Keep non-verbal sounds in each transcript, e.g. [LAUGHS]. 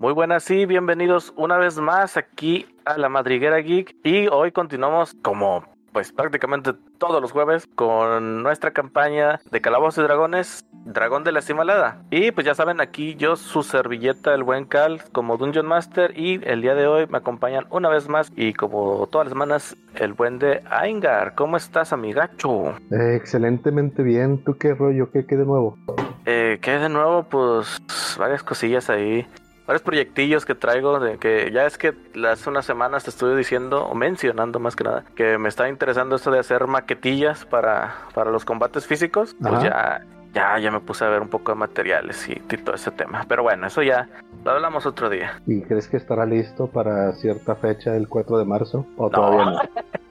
Muy buenas y bienvenidos una vez más aquí a la Madriguera Geek y hoy continuamos como pues prácticamente todos los jueves con nuestra campaña de Calabozos y Dragones, Dragón de la Cimalada. Y pues ya saben, aquí yo su servilleta, el buen Cal, como Dungeon Master y el día de hoy me acompañan una vez más y como todas las semanas el buen de Aingar. ¿Cómo estás, amigacho? Eh, excelentemente bien. ¿Tú qué rollo? ¿Qué, qué de nuevo? Eh, ¿Qué de nuevo? Pues varias cosillas ahí varios proyectillos que traigo de que ya es que hace unas semanas te estuve diciendo o mencionando más que nada que me está interesando esto de hacer maquetillas para, para los combates físicos. Pues ya, ya, ya me puse a ver un poco de materiales y, y, todo ese tema. Pero bueno, eso ya lo hablamos otro día. ¿Y crees que estará listo para cierta fecha, el 4 de marzo? ¿O no, todavía no?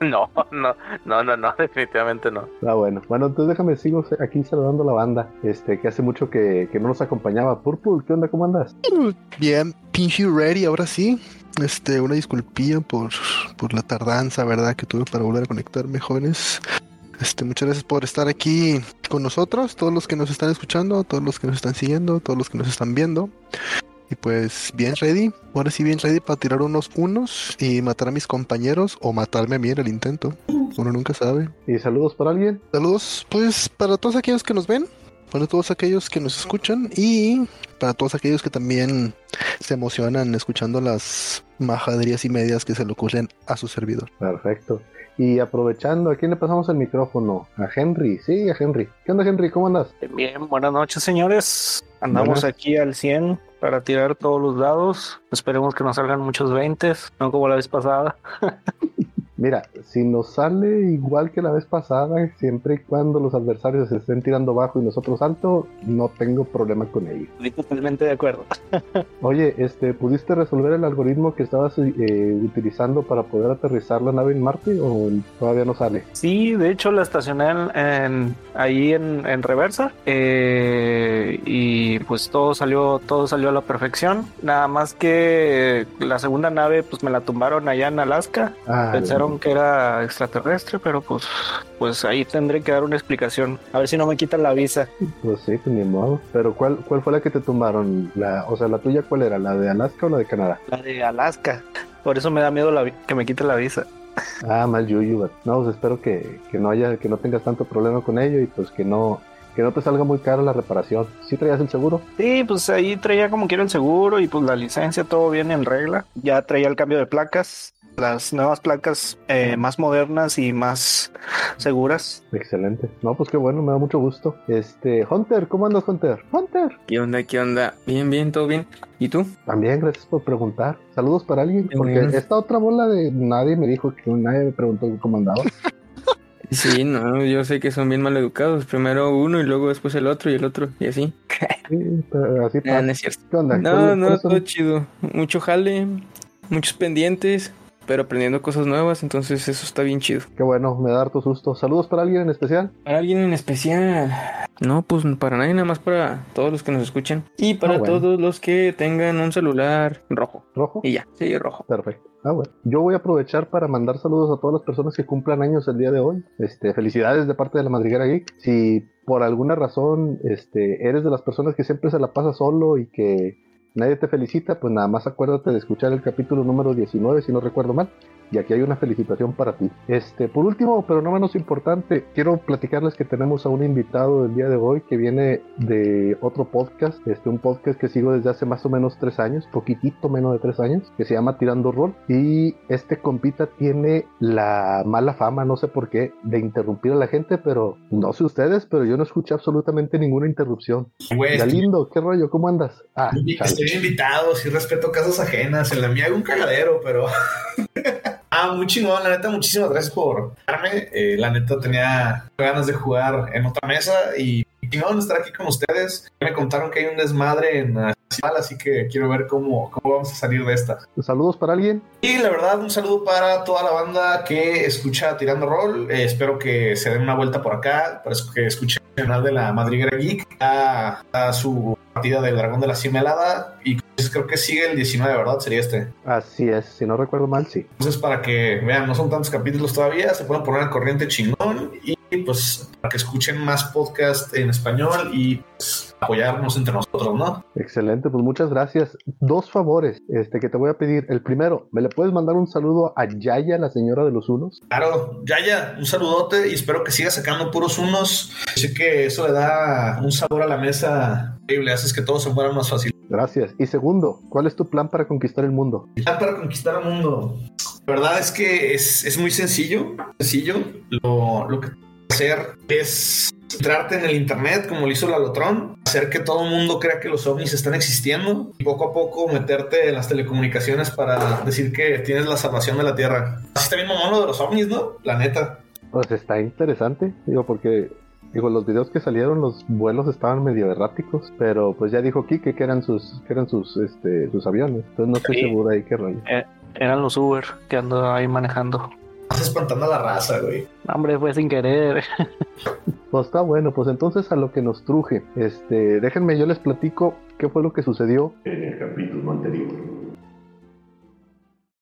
[LAUGHS] no, no, no, no, no, definitivamente no. Ah, bueno. Bueno, entonces déjame, sigo aquí saludando a la banda, este, que hace mucho que, que no nos acompañaba. Purple, ¿qué onda? ¿Cómo andas? Bien, pinche ready, ahora sí. Este, una disculpilla por, por la tardanza, ¿verdad? Que tuve para volver a conectarme, jóvenes. Este, muchas gracias por estar aquí con nosotros, todos los que nos están escuchando, todos los que nos están siguiendo, todos los que nos están viendo. Y pues bien ready, ahora sí bien ready para tirar unos unos y matar a mis compañeros o matarme a mí en el intento. Uno nunca sabe. ¿Y saludos para alguien? Saludos pues para todos aquellos que nos ven, para todos aquellos que nos escuchan y para todos aquellos que también se emocionan escuchando las majaderías y medias que se le ocurren a su servidor. Perfecto. Y aprovechando, ¿a quién le pasamos el micrófono? A Henry, sí, a Henry. ¿Qué onda, Henry? ¿Cómo andas? Bien, buenas noches, señores. Andamos buenas. aquí al 100 para tirar todos los dados. Esperemos que nos salgan muchos 20, no como la vez pasada. [LAUGHS] Mira, si nos sale igual que la vez pasada, siempre y cuando los adversarios se estén tirando bajo y nosotros alto, no tengo problema con ello. Estoy totalmente de acuerdo. [LAUGHS] Oye, este, ¿pudiste resolver el algoritmo que estabas eh, utilizando para poder aterrizar la nave en Marte o todavía no sale? Sí, de hecho la estacioné en, en, ahí en, en reversa eh, y pues todo salió, todo salió a la perfección. Nada más que la segunda nave, pues me la tumbaron allá en Alaska. Ah, Pensaron que era extraterrestre, pero pues, pues ahí tendré que dar una explicación. A ver si no me quitan la visa. Pues sí, pues ni modo. Pero ¿cuál, cuál fue la que te tumbaron? La, o sea, ¿la tuya cuál era? ¿La de Alaska o la de Canadá? La de Alaska. Por eso me da miedo la, que me quite la visa. Ah, mal yuyu. No, pues espero que, que no haya, que no tengas tanto problema con ello y pues que no, que no te salga muy caro la reparación. ¿Sí traías el seguro? Sí, pues ahí traía como quiera el seguro y pues la licencia, todo viene en regla. Ya traía el cambio de placas, las nuevas placas eh, más modernas y más seguras. Excelente. No, pues qué bueno, me da mucho gusto. Este, Hunter, ¿cómo andas, Hunter? Hunter. ¿Qué onda? ¿Qué onda? Bien, bien, todo bien. ¿Y tú? También, gracias por preguntar. Saludos para alguien, porque bien. esta otra bola de nadie me dijo que nadie me preguntó cómo andaba. [LAUGHS] Sí, no, yo sé que son bien mal educados. Primero uno y luego después el otro y el otro y así. Sí, pero así pasa. Ah, no, es cierto. ¿Qué onda? no, no, todo chido. Mucho jale, muchos pendientes, pero aprendiendo cosas nuevas, entonces eso está bien chido. Qué bueno, me da harto susto. ¿Saludos para alguien en especial? ¿Para alguien en especial? No, pues para nadie, nada más para todos los que nos escuchan. Y para oh, bueno. todos los que tengan un celular rojo. ¿Rojo? Y ya, sí, rojo. Perfecto. Ah, bueno. Yo voy a aprovechar para mandar saludos a todas las personas que cumplan años el día de hoy. Este, felicidades de parte de la Madriguera Geek. Si por alguna razón este, eres de las personas que siempre se la pasa solo y que nadie te felicita, pues nada más acuérdate de escuchar el capítulo número 19, si no recuerdo mal. Y aquí hay una felicitación para ti. Este, por último, pero no menos importante, quiero platicarles que tenemos a un invitado del día de hoy que viene de otro podcast, este, un podcast que sigo desde hace más o menos tres años, poquitito menos de tres años, que se llama Tirando Rol. Y este compita tiene la mala fama, no sé por qué, de interrumpir a la gente, pero no sé ustedes, pero yo no escuché absolutamente ninguna interrupción. Güey, Galindo, ¿qué rollo? ¿Cómo andas? Ah, estoy invitado, sí respeto casas ajenas, en la mía hay un cagadero, pero... [LAUGHS] Ah, muy chingón, la neta, muchísimas gracias por darme. Eh, la neta tenía ganas de jugar en otra mesa y chingón estar aquí con ustedes. Me contaron que hay un desmadre en la ciudad, así que quiero ver cómo, cómo vamos a salir de esta. ¿Saludos para alguien? Y la verdad, un saludo para toda la banda que escucha Tirando Rol. Eh, espero que se den una vuelta por acá, para que escuchen el canal de la Madriguera Geek a, a su partida del Dragón de la Cima Helada y creo que sigue el 19, ¿verdad? Sería este. Así es, si no recuerdo mal, sí. Entonces, para que vean, no son tantos capítulos todavía, se pueden poner al corriente chingón y y pues para que escuchen más podcast en español y pues, apoyarnos entre nosotros, ¿no? Excelente, pues muchas gracias. Dos favores este, que te voy a pedir. El primero, ¿me le puedes mandar un saludo a Yaya, la señora de los unos? Claro, Yaya, un saludote y espero que siga sacando puros unos. Sé que eso le da un sabor a la mesa increíble, haces que todo se muera más fácil. Gracias. Y segundo, ¿cuál es tu plan para conquistar el mundo? plan para conquistar el mundo. La verdad es que es, es muy sencillo. Sencillo. Lo, lo que hacer es entrarte en el internet como lo hizo la Lotron, hacer que todo el mundo crea que los ovnis están existiendo y poco a poco meterte en las telecomunicaciones para decir que tienes la salvación de la Tierra. Así está bien mono de los ovnis, ¿no? La neta. Pues está interesante, digo, porque Digo, los videos que salieron, los vuelos estaban medio erráticos, pero pues ya dijo Kike que eran sus, que eran sus, este, sus aviones. Entonces no estoy Sí. seguro ahí qué rollo. Eh, eran los Uber que ando ahí manejando. Estás espantando a la raza, güey. Hombre, fue sin querer. [LAUGHS] Pues está bueno, pues entonces a lo que nos truje. Este, déjenme, yo les platico qué fue lo que sucedió en el capítulo anterior.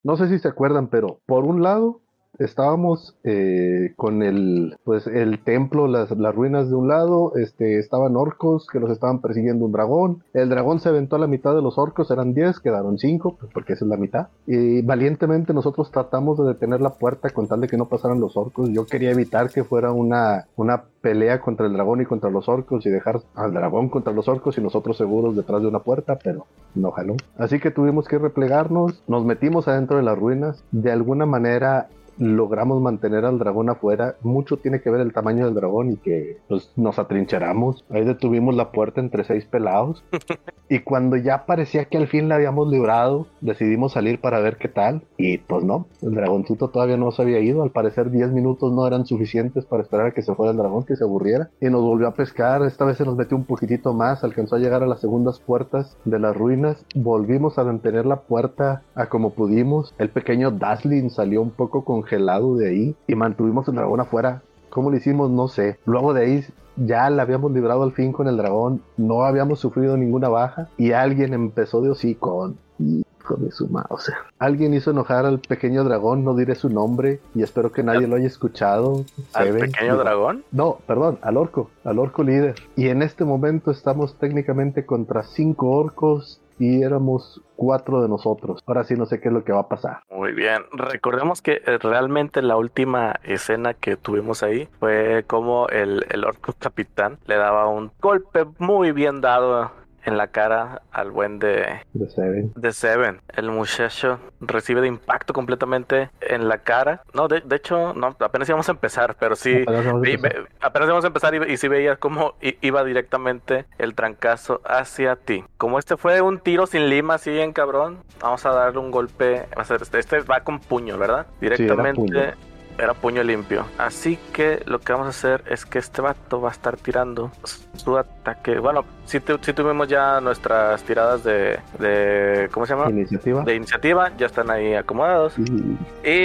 No sé si se acuerdan, pero por un lado estábamos eh, con el, pues el templo, las, ruinas de un lado, este, estaban orcos que los estaban persiguiendo un dragón. El dragón se aventó a la mitad de los orcos, eran 10, quedaron 5, pues porque esa es la mitad. Y valientemente nosotros tratamos de detener la puerta con tal de que no pasaran los orcos. Yo quería evitar que fuera una, una pelea contra el dragón y contra los orcos y dejar al dragón contra los orcos y nosotros seguros detrás de una puerta, pero no jaló. Así que tuvimos que replegarnos, nos metimos adentro de las ruinas, de alguna manera logramos mantener al dragón afuera. Mucho tiene que ver el tamaño del dragón y que pues, nos atrincheramos. Ahí detuvimos la puerta entre seis pelados. [LAUGHS] y cuando ya parecía que al fin la habíamos librado, decidimos salir para ver qué tal. Y pues no, el dragoncito todavía no se había ido. Al parecer 10 minutos no eran suficientes para esperar a que se fuera el dragón, que se aburriera. Y nos volvió a pescar. Esta vez se nos metió un poquitito más. Alcanzó a llegar a las segundas puertas de las ruinas. Volvimos a mantener la puerta a como pudimos. El pequeño Daslin salió un poco congelado de ahí y mantuvimos el dragón afuera. ¿Cómo lo hicimos? No sé. Luego de ahí ya la habíamos librado al fin con el dragón, no habíamos sufrido ninguna baja y alguien empezó de hocicón. Hijo de su mouse. Alguien hizo enojar al pequeño dragón, no diré su nombre y espero que nadie lo haya escuchado. ¿Al Seven. pequeño dragón? No, perdón, al orco, al orco líder. Y en este momento estamos técnicamente contra cinco orcos y éramos cuatro de nosotros. Ahora sí no sé qué es lo que va a pasar. Muy bien. Recordemos que eh, realmente la última escena que tuvimos ahí fue como el, el orco capitán le daba un golpe muy bien dado en la cara al buen de, De Seven. de Seven. El muchacho recibe de impacto completamente en la cara. No, de, de hecho, no, apenas íbamos a empezar, pero sí. Apenas vamos a empezar. ve- apenas íbamos a empezar y, y sí veías cómo iba directamente el trancazo hacia ti. Como este fue un tiro sin lima, así bien cabrón, vamos a darle un golpe. Este, este va con puño, ¿verdad? Directamente. puño. Era puño limpio. Así que lo que vamos a hacer es que este vato va a estar tirando su ataque. Bueno, si tuvimos ya nuestras tiradas de, de ¿cómo se llama? Iniciativa. De iniciativa, ya están ahí acomodados. Y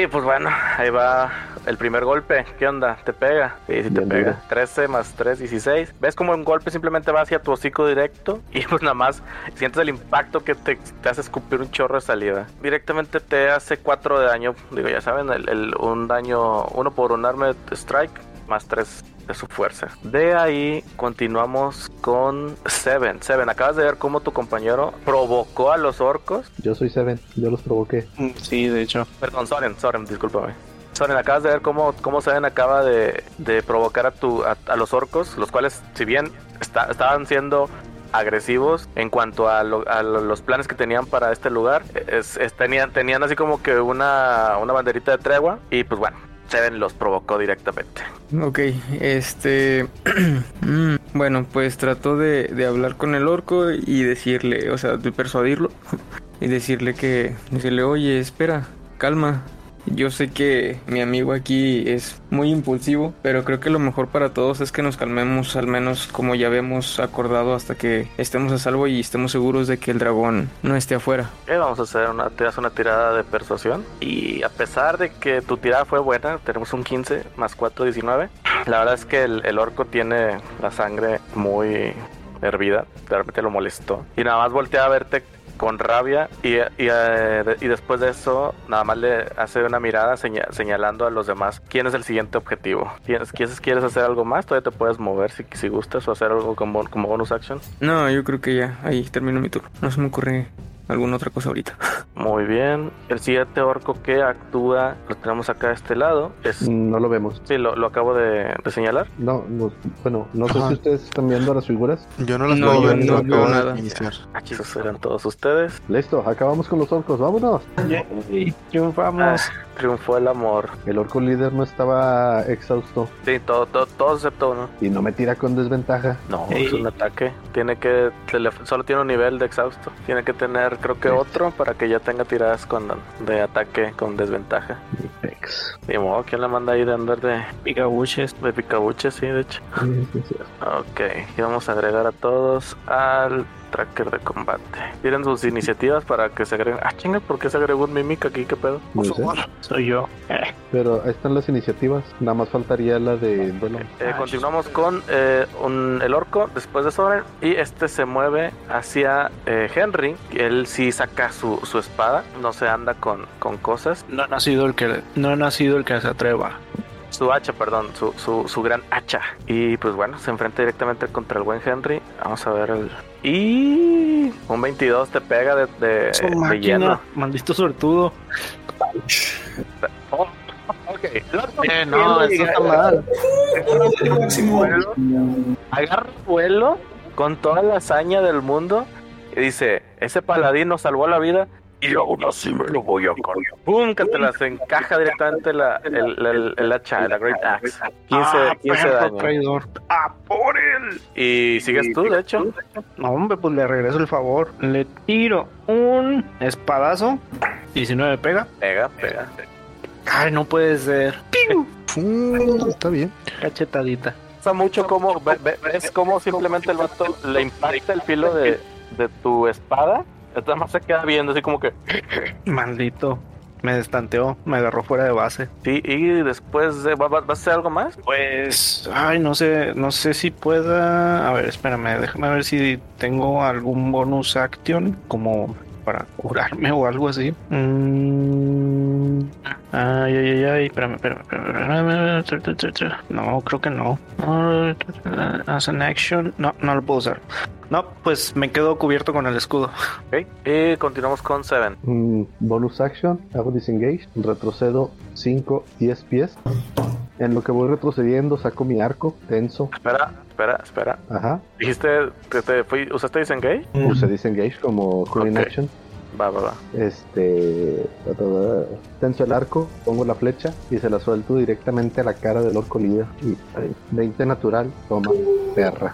Y pues bueno, ahí va el primer golpe. ¿Qué onda? ¿Te pega? Sí, sí te Bien, pega. bien. 13 más 3, 16. ¿Ves como un golpe simplemente va hacia tu hocico directo? [LAUGHS] Y pues nada más sientes el impacto que te, te hace escupir un chorro de saliva. Directamente te hace 4 de daño. Digo, ya saben, el, el- un daño, uno por un armed strike, más 3 de su fuerza. De ahí continuamos con Seven. Seven, acabas de ver cómo tu compañero provocó a los orcos yo soy Seven, yo los provoqué. Sí, de hecho. Perdón, Soren, Soren, discúlpame. Soren, acabas de ver cómo, cómo Soren acaba de, de provocar a, tu, a, a los orcos, los cuales, si bien está- estaban siendo agresivos en cuanto a, lo- a lo- los planes que tenían para este lugar, es, es- tenían, tenían así como que una, una banderita de tregua y pues bueno, Seven los provocó directamente. Ok, este... [CLEARS THROAT] mm, bueno, pues trató de, de hablar con el orco y decirle, o sea, de persuadirlo [LAUGHS] y decirle que, decirle, oye, espera, calma. Yo sé que mi amigo aquí es muy impulsivo, pero creo que lo mejor para todos es que nos calmemos, al menos como ya habíamos acordado, hasta que estemos a salvo y estemos seguros de que el dragón no esté afuera. Ok, vamos a hacer una, te una tirada de persuasión. Y a pesar de que tu tirada fue buena, tenemos un 15 más 4, 19. La verdad es que el, el orco tiene la sangre muy hervida. Realmente lo molestó. Y nada más voltea a verte con rabia y, y, eh, y después de eso nada más le hace una mirada seña- señalando a los demás quién es el siguiente objetivo. ¿Quieres, quieres, quieres hacer algo más? Todavía te puedes mover si, si gustas o hacer algo como, como bonus action. No, yo creo que ya, ahí termino mi turno. No se me ocurre alguna otra cosa ahorita. [LAUGHS] Muy bien. El siguiente orco que actúa, lo tenemos acá a este lado. Es, No lo vemos. sí, lo, lo acabo de, de señalar. No, no, bueno, no sé si ustedes están viendo las figuras. Yo no las No, puedo yo no no veo acabo de nada. iniciar. Esos eran todos ustedes. Listo, acabamos con los orcos, vámonos. Yay, triunfamos. Triunfó el amor. El orco líder no estaba exhausto Sí, todo, todo, todos excepto uno. y no me tira con desventaja. No, Ey. es un ataque. Tiene que. Solo tiene un nivel de exhausto. Tiene que tener, creo que otro para que ya tenga tiradas con de ataque con desventaja. Pex. Ni modo, ¿quién la manda ahí de andar de, Picabuches. de picabuche? Sí, de hecho. [LAUGHS] Sí, sí, sí. Ok, y vamos a agregar a todos al tracker de combate. Tienen sus [LAUGHS] iniciativas para que se agreguen. Ah, chinga, ¿por qué se agregó un mimic aquí? ¿Qué pedo? No sé, Soy yo. Eh, pero ahí están las iniciativas. Nada más faltaría la de Delon. Eh, continuamos con eh, un- el orco después de Soren y este se mueve hacia eh, Henry. Él sí saca su, su espada, no se anda con, con cosas. no ha nacido el que no ha nacido el que se atreva. Su hacha, perdón, su, su, su gran hacha. Y pues bueno, se enfrenta directamente contra el buen Henry. Vamos a ver el... Y un 22 te pega de, de, Su de máquina, lleno. maldito sortudo. Oh, ok. Eh, no, eso está mal. Vuelo, agarra vuelo con toda la hazaña del mundo y dice, ese paladín nos salvó la vida y aún así me lo voy a cargar. ¡Pum! Que te las encaja directamente la, el, el, el hacha, la Great Axe. 15, Ah, 15 perro daño. traidor. ¡Ah, por él! Y sigues tú, de hecho. No, hombre, pues le regreso el favor. Le tiro un espadazo. 19 pega. Pega, pega. Ay, no puede ser. Está bien. Cachetadita. Pasa mucho como, ve- ve- ves como simplemente el vato le impacta el filo de, de tu espada. Nada más se queda viendo así como que... Maldito. Me destanteó, me agarró fuera de base. Sí, y después de, ¿va- va- ¿vas a hacer algo más? Pues, ay, no sé, no sé si pueda. A ver, espérame, déjame ver si tengo algún bonus action como para curarme o algo así. Mm, Ay, ay, ay, ay, espérame, espérame, espérame. No, creo que no. As an action, no, no lo puedo usar. No, pues me quedo cubierto con el escudo. Ok. Y continuamos con Seven. Mm, bonus action, hago disengage, retrocedo 5, 10 pies. En lo que voy retrocediendo, saco mi arco, tenso. Espera, espera, espera. Ajá. Dijiste que te fui, usaste disengage. Use disengage como cooling Ok. action. Va, va, va. Este. Tenso el arco, pongo la flecha y se la suelto directamente a la cara del orco líder. Y ahí, 20 natural, toma, perra.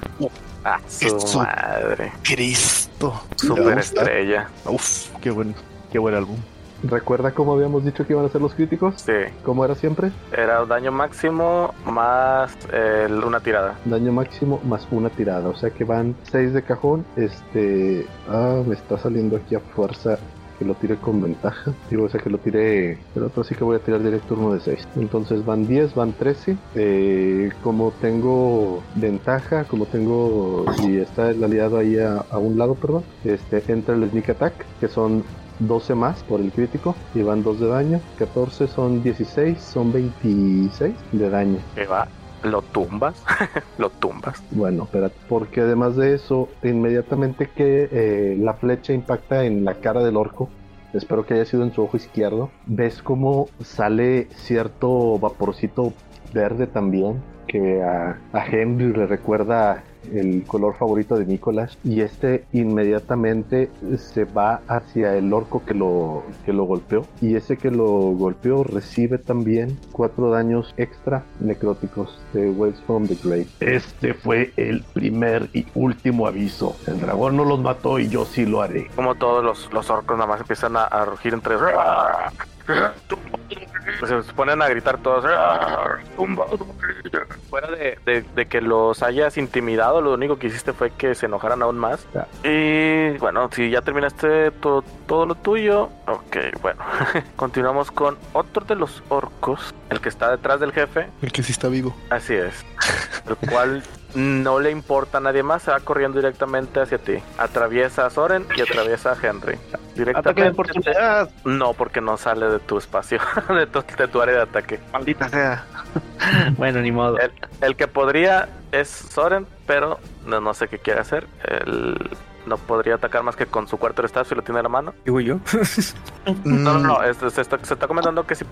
Ah, su Eso. madre. Cristo. Super estrella. Uf, qué buen, qué buen álbum. ¿Recuerda cómo habíamos dicho que iban a ser los críticos? Sí. ¿Cómo era siempre? Era daño máximo más el- una tirada. Daño máximo más una tirada. O sea que van 6 de cajón. Este. Ah, me está saliendo aquí a fuerza que lo tire con ventaja. Digo, o sea que lo tire. El otro sí que voy a tirar directo uno de 6. Entonces van 10, van 13. Eh, como tengo ventaja, como tengo. Si está el aliado ahí a, a un lado, perdón. Este entra el sneak attack, que son 12 más por el crítico y van 2 de daño. 14 son 16, son 26 de daño. Que va. Lo tumbas. [LAUGHS] lo tumbas. Bueno, espérate, porque además de eso, inmediatamente que eh, la flecha impacta en la cara del orco, espero que haya sido en su ojo izquierdo, ves cómo sale cierto vaporcito verde también, que a, a Henry le recuerda el color favorito de Nicolás y este inmediatamente se va hacia el orco que lo, que lo golpeó y ese que lo golpeó recibe también cuatro daños extra necróticos de Waves from the Grave. Este fue el primer y último aviso. El dragón no los mató y yo sí lo haré. Como todos los, los orcos nada más empiezan a, a rugir entre. Pues se ponen a gritar todos. Fuera de, de- de que los hayas intimidado, lo único que hiciste fue que se enojaran aún más. Y bueno, si ya terminaste to- todo lo tuyo, ok, bueno. [LAUGHS] Continuamos con otro de los orcos, el que está detrás del jefe. El que sí está vivo. Así es. El cual no le importa a nadie más, se va corriendo directamente hacia ti. Atraviesa a Soren y atraviesa a Henry. Directamente. Ataque de oportunidad. No, porque no sale de tu espacio, [LAUGHS] de tu, de tu área de ataque. Maldita sea. [LAUGHS] bueno, ni modo. El, el que podría es Soren, pero no, no sé qué quiere hacer. Él no podría atacar más que con su cuarto staff si lo tiene a la mano. Digo yo. No, no, Mm, no, es- se, está, se está comentando que si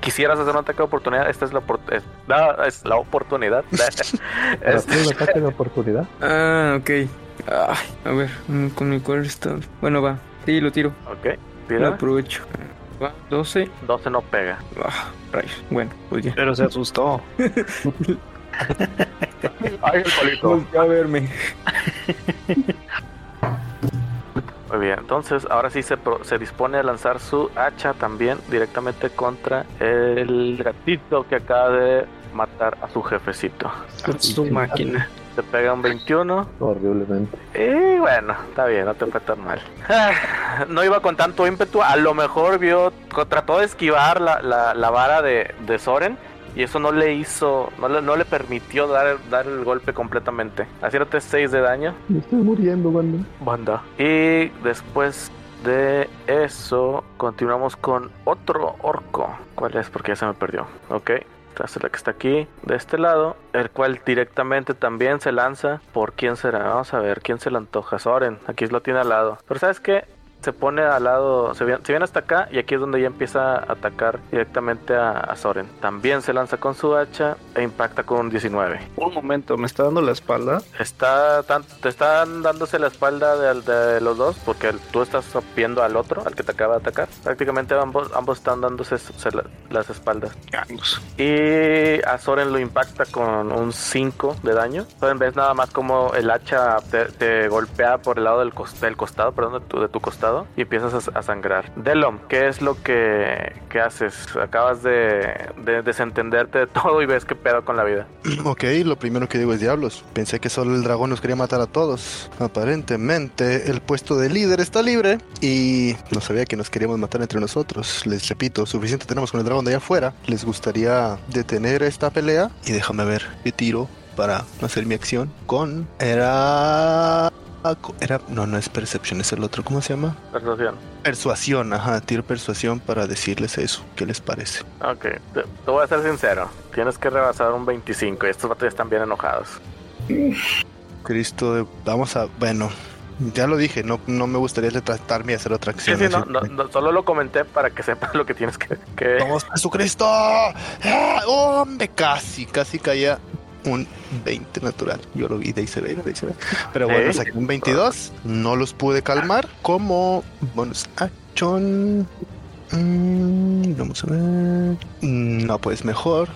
quisieras hacer un ataque de oportunidad, esta es la, opor- es, la- es la oportunidad. [LAUGHS] [LAUGHS] Este, hacer un ataque de oportunidad. Ah, ok. Ay, a ver, mm, con mi cuerpo está. Bueno, va. Sí, lo tiro. ok, Lo tira. aprovecho. Va, 12. 12 no pega. Ah, rayos. Bueno, pues ya. Pero se asustó. [LAUGHS] Ay, el polito. Voltea a verme. Muy bien, entonces ahora sí se, pro- se dispone a lanzar su hacha también directamente contra el gatito que acaba de matar a su jefecito. Su máquina. Se pega un 21. Horriblemente. Y bueno, está bien, no te fue tan mal. Ah, No iba con tanto ímpetu, a lo mejor vio, trató de esquivar la, la, la vara de, de Soren y eso no le hizo, no le, no le permitió dar, dar el golpe completamente. Haciéndote 6 de daño. Me estoy muriendo, banda. Banda. Y después de eso, continuamos con otro orco. ¿Cuál es? Porque ya se me perdió. Ok. Esta es la que está aquí, de este lado, el cual directamente también se lanza. ¿Por quién será? Vamos a ver, ¿quién se le antoja? Soren, aquí lo tiene al lado. Pero ¿sabes qué? Se pone al lado, se viene, se viene hasta acá y aquí es donde ya empieza a atacar directamente a, a Soren. También se lanza con su hacha e impacta con un 19. Un momento, ¿me está dando la espalda? Está tan- te están dándose la espalda de, de los dos porque el- tú estás viendo al otro, al que te acaba de atacar. Prácticamente ambos, ambos están dándose se la- las espaldas. Y a Soren lo impacta con un 5 de daño. Soren ves nada más como el hacha te, te golpea por el lado del, cos- del costado, perdón, de tu, de tu costado y empiezas a, sangrar. Delom, ¿qué es lo que, que haces? Acabas de, de desentenderte de [LAUGHS] todo y ves qué pedo con la vida. [CLEARS THROAT] Ok, lo primero que digo es diablos. Pensé que solo el dragón nos quería matar a todos. Aparentemente, el puesto de líder está libre y no sabía que nos queríamos matar entre nosotros. Les repito, suficiente tenemos con el dragón de allá afuera. ¿Les gustaría detener esta pelea? Y déjame ver qué tiro para hacer mi acción con... Era... Era... No, no es Perception, es el otro. ¿Cómo se llama? Persuasión. Persuasión, ajá. Tiro persuasión para decirles eso. ¿Qué les parece? Ok, te, te voy a ser sincero. Tienes que rebasar un 25 y estos ya están bien enojados. Cristo, de- vamos a, bueno, ya lo dije, no, no me gustaría retratarme y hacer otra Sí, acción. sí, no, así no, solo lo comenté para que sepas lo que tienes que... que... ¡Vamos, Jesucristo! ¡Ah! ¡Hombre! Casi, casi caía un 20 natural. Yo lo vi, de ahí se ve, de ahí se ve. Pero bueno, saqué un 22. No los pude calmar. Como bonus action. Mm, vamos a ver. Mm, No, pues mejor.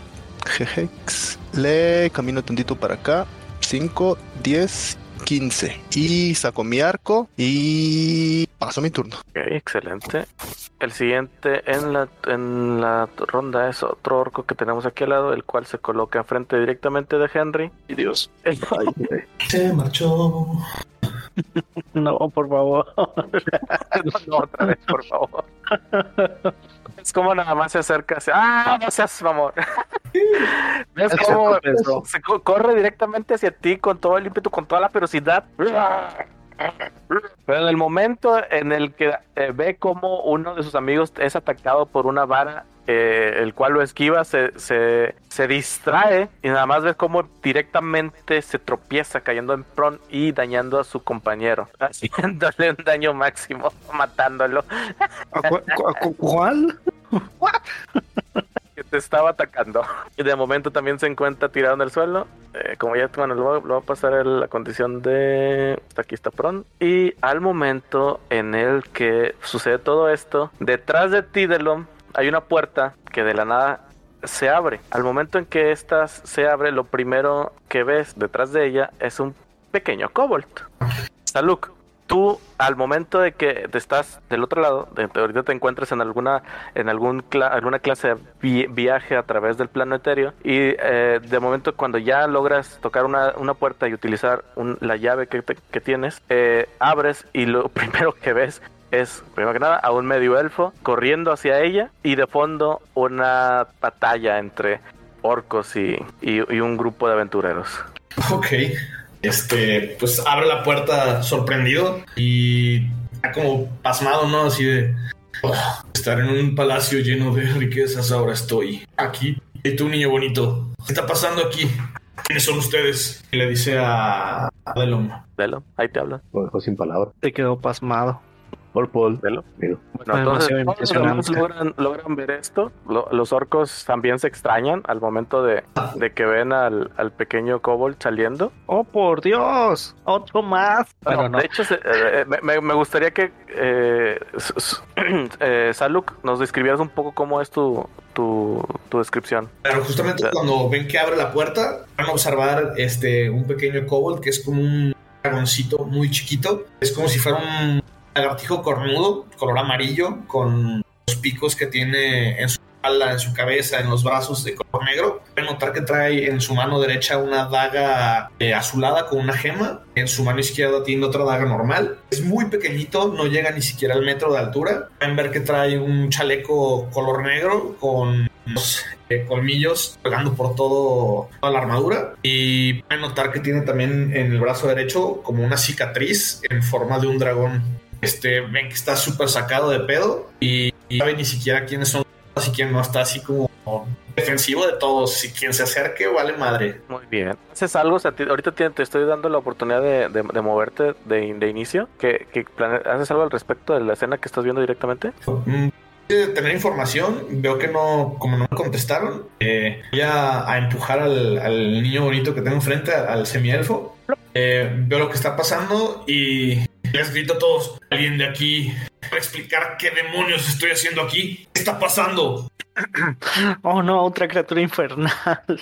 Jejex. Le camino tantito para acá. 5, 10, 15. Y saco mi arco y paso mi turno. Ok, excelente. El siguiente en la, en la ronda es otro orco que tenemos aquí al lado, el cual se coloca enfrente directamente de Henry. Y Dios. Ay. [LAUGHS] Se marchó. [LAUGHS] No, por favor. [LAUGHS] no, no, otra vez, por favor. Es como nada más se acerca hacia... ¡Ah, no seas mamón! [LAUGHS] ¿Ves cómo eso. se co- corre directamente hacia ti con todo el ímpetu, con toda la ferocidad? Pero en el momento en el que eh, ve como uno de sus amigos es atacado por una vara, eh, el cual lo esquiva, se, se, se distrae y nada más ves como directamente se tropieza cayendo en pron y dañando a su compañero, [LAUGHS] haciéndole un daño máximo, matándolo. ¿A [LAUGHS] que te estaba atacando. Y de momento también se encuentra tirado en el suelo. Eh, como ya, bueno, lo, lo voy a pasar el- la condición de... Aquí está Pron. Y al momento en el que sucede todo esto, detrás de ti, Delon, hay una puerta que de la nada se abre. Al momento en que esta se abre, lo primero que ves detrás de ella es un pequeño kobold. Saluk, tú al momento de que te estás del otro lado, de, ahorita te encuentras en alguna en algún alguna clase de vi- viaje a través del plano etéreo y eh, de momento cuando ya logras tocar una, una puerta y utilizar la llave que, que tienes, eh, abres y lo [LAUGHS] primero que ves es, primero que nada, a un medio elfo corriendo hacia ella y de fondo una batalla entre orcos y, y- y un grupo de aventureros. Ok. Este, pues abre la puerta sorprendido y está como pasmado, ¿no? Así de "Oh, estar en un palacio lleno de riquezas. Ahora estoy aquí. Y tú, niño bonito, ¿qué está pasando aquí? ¿Quiénes son ustedes? Y le dice a Adelon. Velo, ahí te hablan. Lo dejó sin palabras. Se quedó pasmado. Paul Paul. Bueno, entonces todos los logran, logran ver esto. Lo- los orcos también se extrañan al momento de, de que ven al, al pequeño kobold saliendo. ¡Oh, por Dios! ¡Otro más! Bueno, Pero no. De hecho, se- eh, me- me, gustaría que eh, [CLEARS THROAT] eh, Saluk nos describieras un poco cómo es tu, tu, tu descripción. Pero justamente cuando ven que abre la puerta, van a observar este, un pequeño kobold que es como un dragoncito muy chiquito. Es como si fuera un lagartijo cornudo, color amarillo, con los picos que tiene en su en su cabeza, en los brazos de color negro. Pueden notar que trae en su mano derecha una daga eh, azulada con una gema. En su mano izquierda tiene otra daga normal. Es muy pequeñito, no llega ni siquiera al metro de altura. Pueden ver que trae un chaleco color negro con los eh, colmillos pegando por todo, toda la armadura. Y pueden notar que tiene también en el brazo derecho como una cicatriz en forma de un dragón. Este, ven que está súper sacado de pedo y, y no sabe ni siquiera quiénes son y quién no está así como defensivo de todos. Si quien se acerque, vale madre. Muy bien. ¿Haces algo? O sea, ahorita te, te estoy dando la oportunidad de, de- de moverte de, de inicio. ¿Qué, qué plane- ¿Haces algo al respecto de la escena que estás viendo directamente? Mm, de tener información, veo que no, como no me contestaron, eh, voy a, a empujar al, al niño bonito que tengo enfrente, al, al semielfo. Eh, veo lo que está pasando y les grito a todos: Alguien de aquí para explicar qué demonios estoy haciendo aquí. ¿Qué está pasando? [CLEARS THROAT] ¡Oh, no! Otra criatura infernal. [LAUGHS]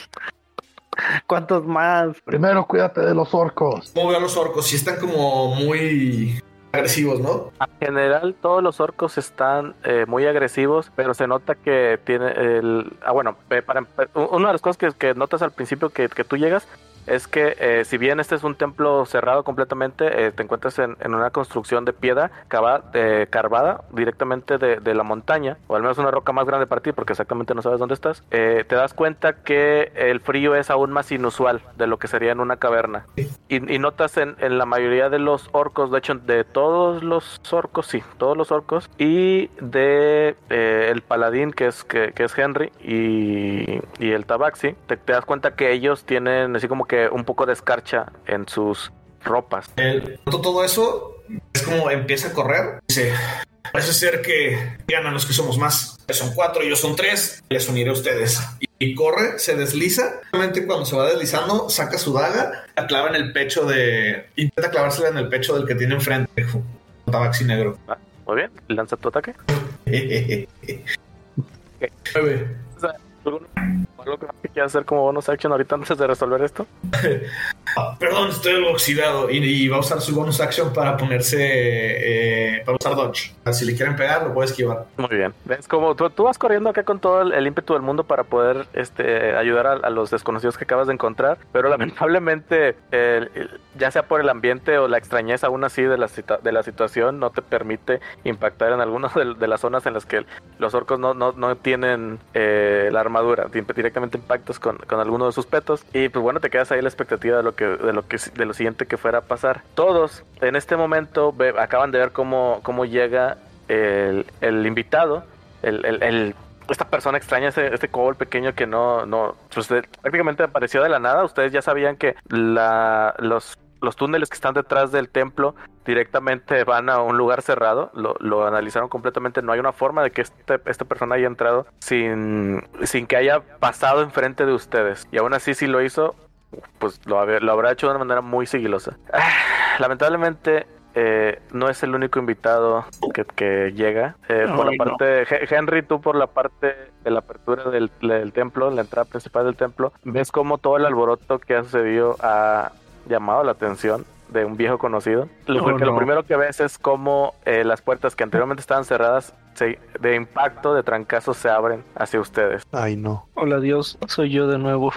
¿Cuántos más? Primero cuídate de los orcos. ¿Cómo veo a los orcos? Si están como muy agresivos, ¿no? En general, todos los orcos están eh, muy agresivos, pero se nota que tiene el... Ah, bueno, eh, para, una de las cosas que, que notas al principio que, que tú llegas es que eh, si bien este es un templo cerrado completamente, eh, te encuentras en, en una construcción de piedra cava- eh, carvada directamente de, de la montaña, o al menos una roca más grande para ti, porque exactamente no sabes dónde estás. Eh, te das cuenta que el frío es aún más inusual de lo que sería en una caverna. Y, y notas en, en la mayoría de los orcos, de hecho, de todos los orcos, sí, todos los orcos, y de el paladín que es, que, que es Henry y, y el tabaxi, te, te das cuenta que ellos tienen así como que un poco de escarcha en sus ropas. El, todo eso, es como empieza a correr. Dice: Parece ser que ganan los que somos más. Son cuatro, ellos son tres. Les uniré a ustedes. Y, corre, se desliza. Solamente cuando se va deslizando, saca su daga, la clava en el pecho de. Intenta clavársela en el pecho del que tiene enfrente. Un tabaxi negro. Ah, Muy bien, lanza tu ataque. [LAUGHS] Nueve. ¿Alguno- ¿Algo que quieras hacer como bonus action ahorita antes de resolver esto? [LAUGHS] Ah, perdón, estoy algo oxidado. Y, y va a usar su bonus action para ponerse. eh, para usar dodge. Si le quieren pegar, lo puede esquivar. Muy bien. Ves como tú, tú vas corriendo acá con todo el, el ímpetu del mundo para poder este, ayudar a, a los desconocidos que acabas de encontrar, pero [LAUGHS] lamentablemente, el- el- ya sea por el ambiente o la extrañeza aún así de la, de la situación, no te permite impactar en algunas [LAUGHS] de, de las zonas en las que los orcos no, no, no tienen eh, la armadura. Di- Directamente impactas con, con alguno de sus petos y pues bueno, te quedas ahí la expectativa de lo que de lo que de lo siguiente que fuera a pasar. Todos en este momento acaban de ver cómo, cómo llega el, el invitado, el, el- esta persona extraña, ese, este kobold pequeño que no, no, pues, prácticamente apareció de la nada. Ustedes ya sabían que la, los, los túneles que están detrás del templo directamente van a un lugar cerrado. Lo, lo analizaron completamente. No hay una forma de que este, esta persona haya entrado sin, sin que haya pasado enfrente de ustedes. Y aún así, si lo hizo, pues lo, lo habrá hecho de una manera muy sigilosa. Ah, [SIGHS] lamentablemente, eh, no es el único invitado que, que llega. Eh, por la no. parte Henry, tú por la parte de la apertura del, del templo, la entrada principal del templo, ves como todo el alboroto que ha sucedido ha llamado la atención de un viejo conocido. Lo, Oh, lo primero que ves es como eh, las puertas que anteriormente estaban cerradas se- de impacto, de trancazo, se abren hacia ustedes. Ay, no. Hola Dios, soy yo de nuevo.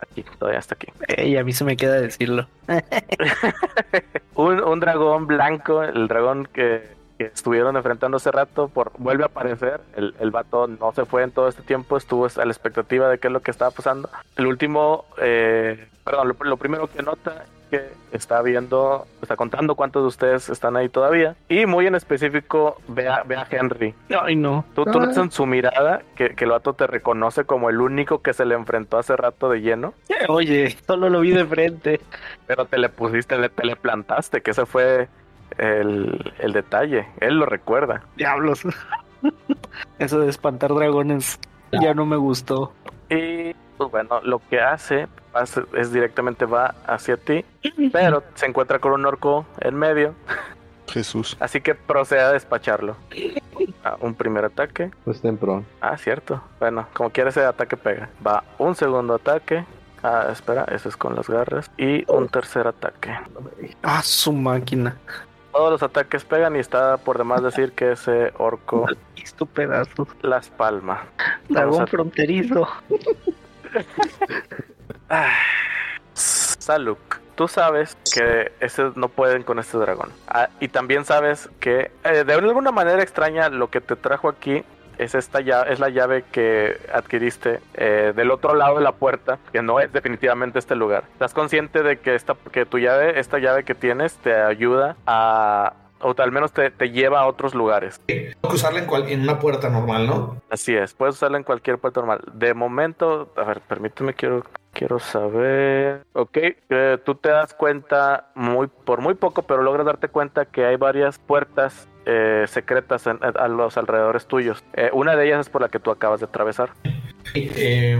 Aquí, todavía hasta aquí. Ey, a mí se me queda decirlo. [LAUGHS] un, un dragón blanco, el dragón que que estuvieron enfrentando hace rato por, vuelve a aparecer. El, el vato no se fue en todo este tiempo, estuvo a la expectativa de qué es lo que estaba pasando. El último, eh, perdón, lo, lo primero que nota que está viendo, está contando cuántos de ustedes están ahí todavía. Y muy en específico, ve a, ve a Henry. Ay, no. Tú, tú notas en su mirada que, que el vato te reconoce como el único que se le enfrentó hace rato de lleno. Oye, solo lo vi de frente. Pero te le pusiste, le, te le plantaste, que ese fue el, el detalle. Él lo recuerda. Diablos. [LAUGHS] Eso de espantar dragones ya no me gustó. Y pues bueno, lo que hace hace- es directamente va hacia ti, pero se encuentra con un orco en medio, Jesús. así que procede a despacharlo. Ah, un primer ataque. Pues temprano. Ah, cierto. Bueno, como quiera ese ataque pega. Va un segundo ataque. Ah, espera, eso es con las garras. Y un tercer ataque. Ah, su máquina. Todos los ataques pegan y está por demás decir que ese orco pedazo. las palma. Vamos Dragón a- fronterizo. [SIGHS] Saluk, tú sabes que ese no pueden con este dragón. Ah, y también sabes que eh, de alguna manera extraña lo que te trajo aquí es esta llave, es la llave que adquiriste eh, del otro lado de la puerta, que no es definitivamente este lugar. Estás consciente de que esta, que tu llave, esta llave que tienes, te ayuda a o al menos te, te lleva a otros lugares. Tengo que usarla en, cual- en una puerta normal, ¿no? Así es, puedes usarla en cualquier puerta normal. De momento, a ver, permíteme, quiero, quiero saber. Ok, eh, tú te das cuenta muy por muy poco, pero logras darte cuenta que hay varias puertas eh, secretas en- a los alrededores tuyos. Eh, una de ellas es por la que tú acabas de atravesar. Eh,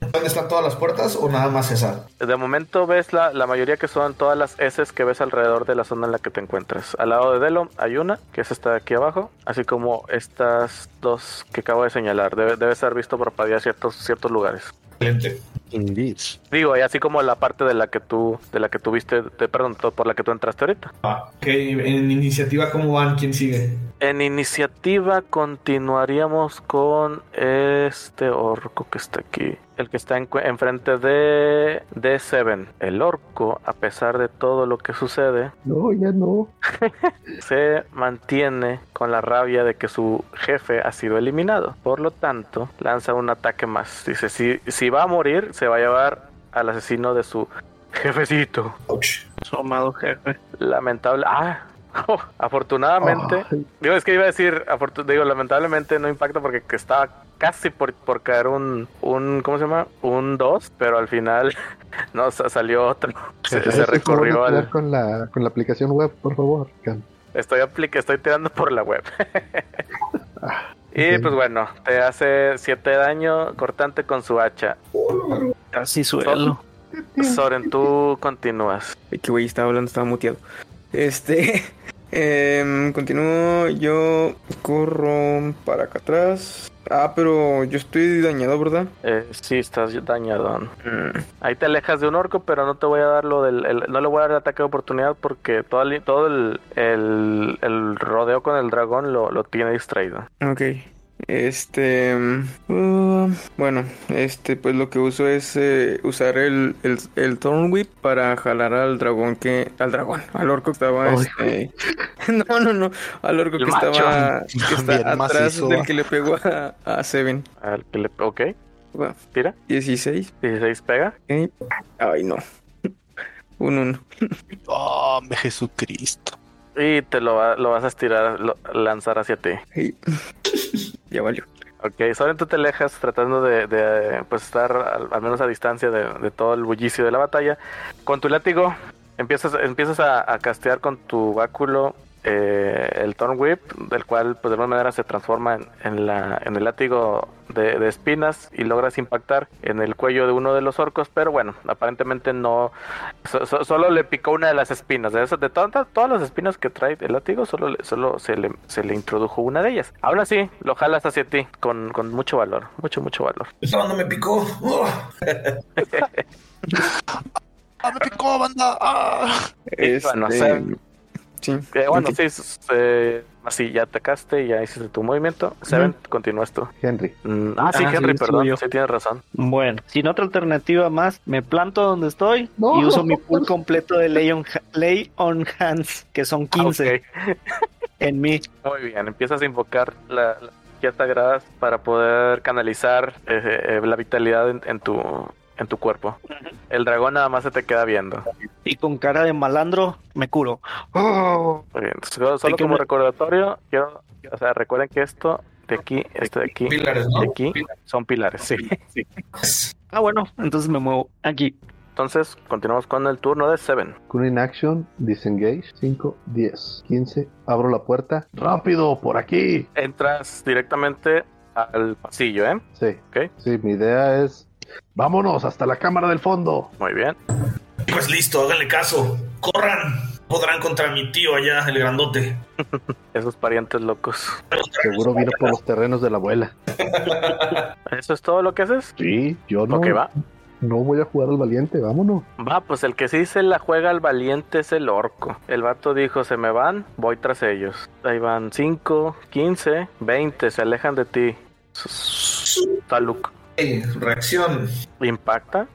¿Dónde están todas las puertas o nada más esa? De momento ves la, la mayoría que son todas las S que ves alrededor de la zona en la que te encuentras. Al lado de Delo hay una, que es esta de aquí abajo, así como estas dos que acabo de señalar. Debe, debe ser visto por ciertos, ciertos lugares. Excelente. Indeed. Digo, y así como la parte de la que tú, de la que tuviste, de, perdón, to- por la que tú entraste ahorita. Ah, ok, en iniciativa, ¿cómo van? ¿Quién sigue? En iniciativa continuaríamos con este orco que está aquí. El que está en, enfrente de, de Seven. El orco, a pesar de todo lo que sucede, No, ya no. [LAUGHS] se mantiene con la rabia de que su jefe ha sido eliminado. Por lo tanto, lanza un ataque más. Dice, si, si va a morir, se va a llevar al asesino de su jefecito. Ouch. Su amado jefe. Lamentable. Ah, [LAUGHS] oh, afortunadamente. Digo, es que iba a decir, digo, lamentablemente no impacta porque que estaba casi por, por caer un, un, ¿cómo se llama? Un 2, pero al final [LAUGHS] no sa- salió otro. [LAUGHS] Se, ¿me se recorrió al... con la, con la aplicación web, por favor. Cam. Estoy, aplica, estoy tirando por la web. Y pues bueno, te hace 7 de daño cortante con su hacha. Casi suelo. Soren, tú continúas. Ay, Que güey, estaba hablando, estaba muteado. Este. [LAUGHS] em, continúo. Yo corro para acá atrás. Ah, pero yo estoy dañado, ¿verdad? Eh, sí, estás dañado. Mm, Ahí te alejas de un orco, pero no te voy a dar lo del, el- no le voy a dar el ataque de oportunidad porque todo el, todo el, el- el rodeo con el dragón lo, lo tiene distraído. Ok. Este. mm, bueno, este, pues lo que uso es eh, usar el, el, el Thorn Whip para jalar al dragón que. Al dragón, al orco que estaba. Este, [LAUGHS] no, no, no. Al orco El que macho. estaba. Que [LAUGHS] está atrás del que le pegó a, a Seven. Al que le, ok, tira. 16. 16 pega. Ay, no. [LAUGHS] Un 1. Oh, me Jesucristo. Y te lo, va- lo vas a estirar, lo- lanzar hacia ti. [LAUGHS] Ya valió. Ok, Soren, tú te alejas tratando de, de, pues estar al, al menos a distancia de, de todo el bullicio de la batalla. Con tu látigo empiezas, empiezas a, a castear con tu báculo eh, el Thorn Whip, del cual pues de alguna manera se transforma en, en la, en el látigo de, de espinas y logras impactar en el cuello de uno de los orcos, pero bueno, aparentemente no, so- so- solo le picó una de las espinas, de, esas, de todas, todas las espinas que trae el látigo, solo, le- solo se, le, se le introdujo una de ellas. Aún así, lo jalas hacia ti con, con mucho valor, mucho, mucho valor. ¿Esta banda me picó? Oh. [LAUGHS] ¡Ah, me picó, banda! ¡Ah! [LAUGHS] Bueno, Este, Seven- Sí. eh, bueno, ok. sí, eh, así ya atacaste, ya hiciste tu movimiento. Seven, continúas tú. Henry. Mm, ah, sí, Ah, Henry, sí, perdón, yo. sí tienes razón. Bueno, sin otra alternativa más, me planto donde estoy No. y uso mi pool [LAUGHS] completo de Lay on Hands, que son 15. Ah, ok. [LAUGHS] En mí. Muy bien, empiezas a invocar la, las energías sagradas para poder canalizar eh, eh, la vitalidad en, en tu en tu cuerpo. El dragón nada más se te queda viendo. Y con cara de malandro me curo. Oh. Muy bien, solo, como me- recordatorio, quiero, o sea, recuerden que esto de aquí, este de aquí, Pilares, ¿no? de aquí son pilares, sí. Ah, bueno, entonces me muevo aquí. Entonces, continuamos con el turno de Seven. Con in action, disengage, 5, 10, 15. Abro la puerta. ¡Rápido, por aquí! Entras directamente al pasillo, ¿eh? Sí, sí, mi idea es ¡Vámonos hasta la cámara del fondo! muy bien. Pues listo, háganle caso. Corran. Podrán contra mi tío allá, el grandote. [LAUGHS] Esos parientes locos. seguro vino por los terrenos de la abuela. [LAUGHS] ¿Eso es todo lo que haces? Sí, yo no, Ok, va. no voy a jugar al valiente, vámonos. Va, pues el que sí se la juega al valiente es el orco. El vato dijo, se me van, voy tras ellos. Ahí van 5, 15, 20, se alejan de ti. Taluk. Reacción. Impacta.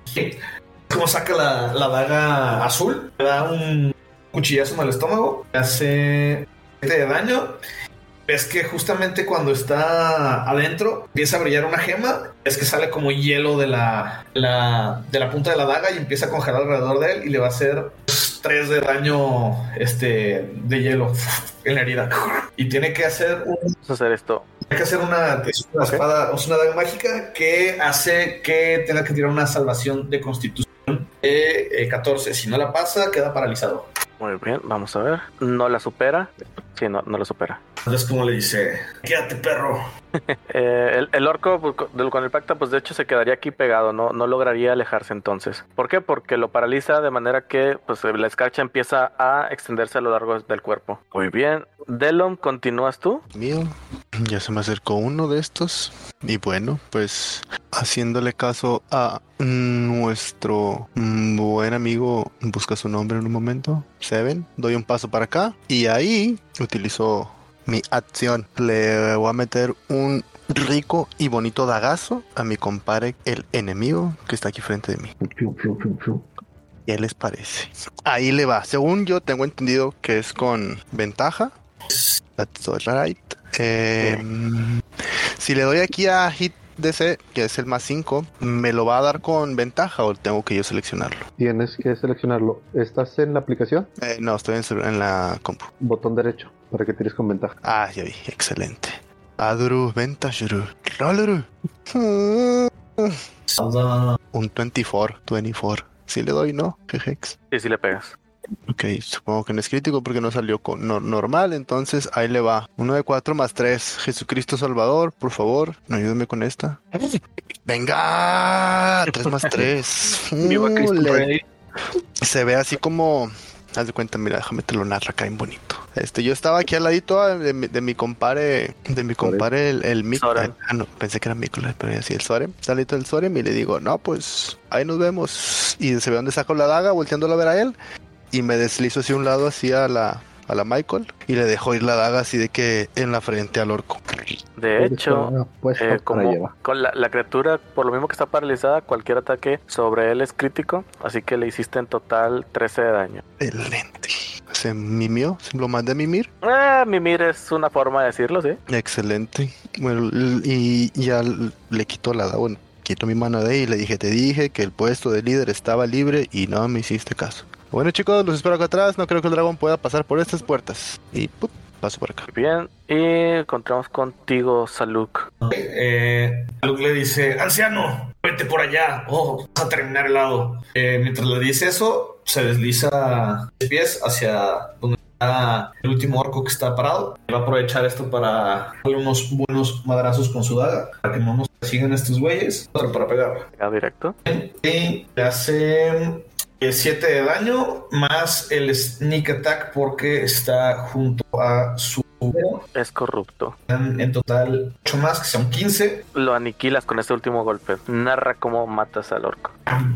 Como saca la, la daga azul, le da un cuchillazo en el estómago, le hace 7 de daño. Ves que justamente cuando está adentro empieza a brillar una gema. Es que sale como hielo de la, la- de la punta de la daga y empieza a congelar alrededor de él y le va a hacer 3 de daño este, de hielo en la herida. Y tiene que hacer un Vamos a hacer esto. Hay que hacer una, es una Ok. espada, es una daga mágica que hace que tenga que tirar una salvación de constitución de eh, 14. Si no la pasa, queda paralizado. Muy bien, vamos a ver. No la supera. Sí, no, no la supera. Entonces, como le dice, quédate, perro. [LAUGHS] Eh, el, el orco pues, con el pacta, pues de hecho se quedaría aquí pegado, no, no lograría alejarse entonces. ¿Por qué? Porque lo paraliza de manera que pues la escarcha empieza a extenderse a lo largo del cuerpo. Muy bien. Delon, ¿continúas tú? Mío, ya se me acercó uno de estos. Y bueno, pues haciéndole caso a nuestro mm, buen amigo, busca su nombre en un momento, Seven, doy un paso para acá y ahí utilizo mi acción. Le voy a meter un rico y bonito dagazo a mi compadre, el enemigo que está aquí frente de mí. ¿Qué les parece? Ahí le va. Según yo tengo entendido que es con ventaja. That's alright. Eh, Si le doy aquí a Hit DC, que es el más 5, ¿me lo va a dar con ventaja o tengo que yo seleccionarlo? Tienes que seleccionarlo. ¿Estás en la aplicación? Eh, no, estoy en, en la compu. Botón derecho para que tires con ventaja. Ah, ya vi. Excelente. Adru, ventaja. Rolleru. [LAUGHS] Un 24, 24. Si le doy, ¿no? ¿Qué hex? Sí, sí le pegas. Ok, supongo que no es crítico porque no salió con no- normal, entonces ahí le va. Uno de cuatro más tres. Jesucristo Salvador, por favor, ayúdame con esta. Venga, tres más tres. [LAUGHS] Uh. Se ve así como, haz de cuenta, mira, déjame te lo narra acá en bonito. Este, yo estaba aquí al ladito ah, de mi, de mi compadre, de mi compadre el, el. Ah, no, pensé que era Nicolás, pero así el Sorem. Está al ladito del Sorem y le digo, no, pues ahí nos vemos. Y se ve dónde saco la daga, volteándolo a ver a él y me deslizo hacia un lado, así a la, a la Michael, y le dejo ir la daga así de que en la frente al orco. De hecho, pues eh, como con la, la criatura, por lo mismo que está paralizada, cualquier ataque sobre él es crítico, así que le hiciste en total 13 de daño. Excelente. Se mimió, se lo mandé a mimir. Eh, mimir es una forma de decirlo, sí. Excelente. Bueno, y ya le quito la daga, bueno, quito mi mano de ahí y le dije, te dije que el puesto de líder estaba libre y no me hiciste caso. Bueno chicos, los espero acá atrás, no creo que el dragón pueda pasar por estas puertas. Y ¡pup! paso por acá. Bien, y encontramos contigo, Saluk. Eh, Luke le dice, anciano, vete por allá. Oh, vas a terminar helado. Eh, mientras le dice eso, se desliza de pies hacia donde está el último orco que está parado. Va a aprovechar esto para darle unos buenos madrazos con su daga, para que no nos sigan estos güeyes. Otro para pegar. Ya directo. Y le hace 7 de daño más el sneak attack porque está junto a su... Es corrupto. En, en total 8 más, que son 15. Lo aniquilas con este último golpe. Narra cómo matas al orco.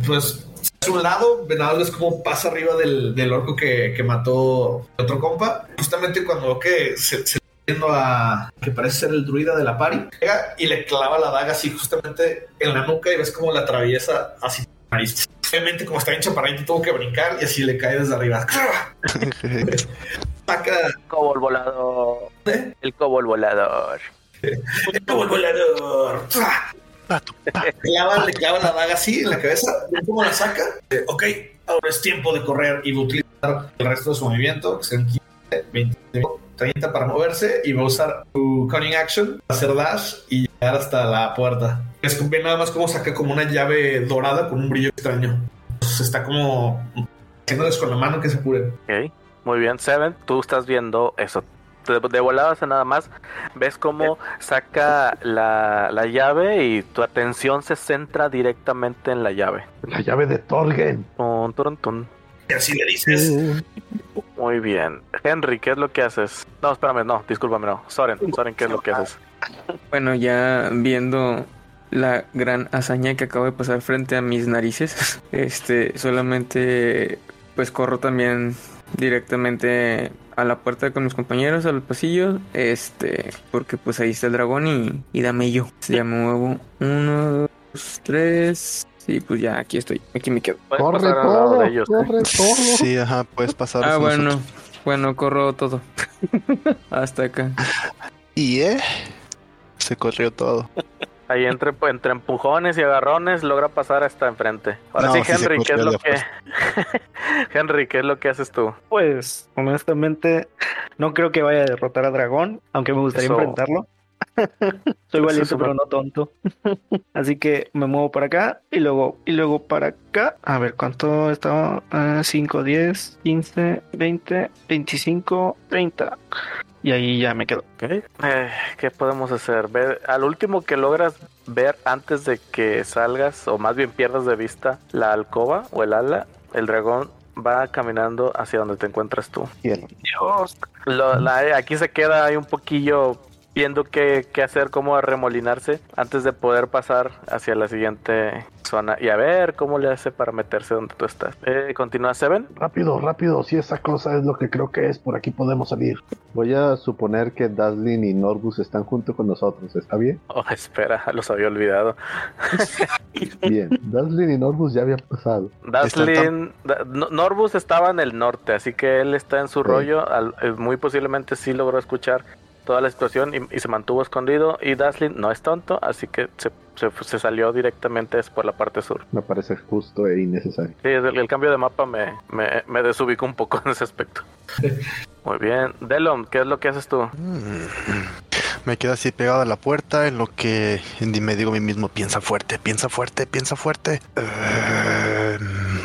Pues a su lado, Venado es como pasa arriba del, del orco que, que mató el otro compa. Justamente cuando que se, se yendo a que parece ser el druida de la pari, llega y le clava la daga así justamente en la nuca y ves como la atraviesa así nariz. Obviamente, como está bien chaparrito, tuvo que brincar y así le cae desde arriba. [LAUGHS] saca Cobol volador. ¿Eh? El cobol volador. el cobol volador. Pa. clava, le clava la daga así en la cabeza. ¿Ven ¿Cómo la saca? Eh, ok, ahora es tiempo de correr y utilizar el resto de su movimiento, que 15, 20, 30 para moverse y va a usar su cunning action, hacer dash y llegar hasta la puerta. Es ven nada más como saca como una llave dorada con un brillo extraño. Entonces está como haciéndoles con la mano que se apuren. Ok, muy bien, Seven, tú estás viendo eso. De, de volada hacia nada más, ves cómo saca la, la llave y tu atención se centra directamente en la llave. La llave de Tolgen. Tun, turun, tun. Y así le dices. Muy bien. Henry, ¿qué es lo que haces? No, espérame, no, discúlpame, no. Soren, Soren, ¿qué es lo que haces? Bueno, ya viendo la gran hazaña que acabo de pasar frente a mis narices, [LAUGHS] este, solamente pues corro también directamente a la puerta con mis compañeros, al pasillo, este, porque pues ahí está el dragón y, y dame yo. Ya me muevo. Uno, dos, tres. Sí, pues ya aquí estoy, aquí me quedo. Corre todo, de ellos. ¿eh? corre [LAUGHS] todo. Sí, ajá, puedes pasar. Ah, bueno, nosotros. bueno, corro todo. [LAUGHS] Hasta acá. [LAUGHS] Y eh, se corrió todo. Ahí entre, entre empujones y agarrones logra pasar hasta enfrente. Ahora No, sí, Henry, ¿qué es lo que... Henry, ¿qué es lo que haces tú? Pues, honestamente, no creo que vaya a derrotar a Dragón, aunque me gustaría Eso- enfrentarlo. [LAUGHS] Soy valiente, pero no tonto. [LAUGHS] Así que me muevo para acá y luego, y luego para acá. A ver, ¿cuánto estaba? Ah, 5, 10, 15, 20, 25, 30. Y ahí ya me quedo. Ok. Eh, ¿Qué podemos hacer? Ve- al último que logras ver antes de que salgas, o más bien pierdas de vista la alcoba o el ala, el dragón va caminando hacia donde te encuentras tú. Dios. Lo- la- aquí se queda ahí un poquillo viendo qué, qué hacer, cómo arremolinarse antes de poder pasar hacia la siguiente zona y a ver cómo le hace para meterse donde tú estás. Eh, Continúa Seven. Rápido, rápido. Si esa cosa es lo que creo que es, por aquí podemos salir. Voy a suponer que Daslin y Norbus están junto con nosotros, ¿está bien? [LAUGHS] Oh, espera, los había olvidado. [LAUGHS] Bien. Daslin y Norbus ya habían pasado. Daslin, Da- No- Norbus estaba en el norte, así que él está en su Sí. rollo. al- eh, muy posiblemente sí logró escuchar toda la situación y, y se mantuvo escondido. Y Daslin no es tonto, así que se, se- se salió directamente por la parte sur. Me parece justo e innecesario. Sí, el, el cambio de mapa me, me, me desubicó un poco [LAUGHS] en ese aspecto. Muy bien. Delon, ¿qué es lo que haces tú? Mm. Me quedo así pegado a la puerta en lo que me digo a mí mismo, piensa fuerte, piensa fuerte, piensa fuerte. Eh,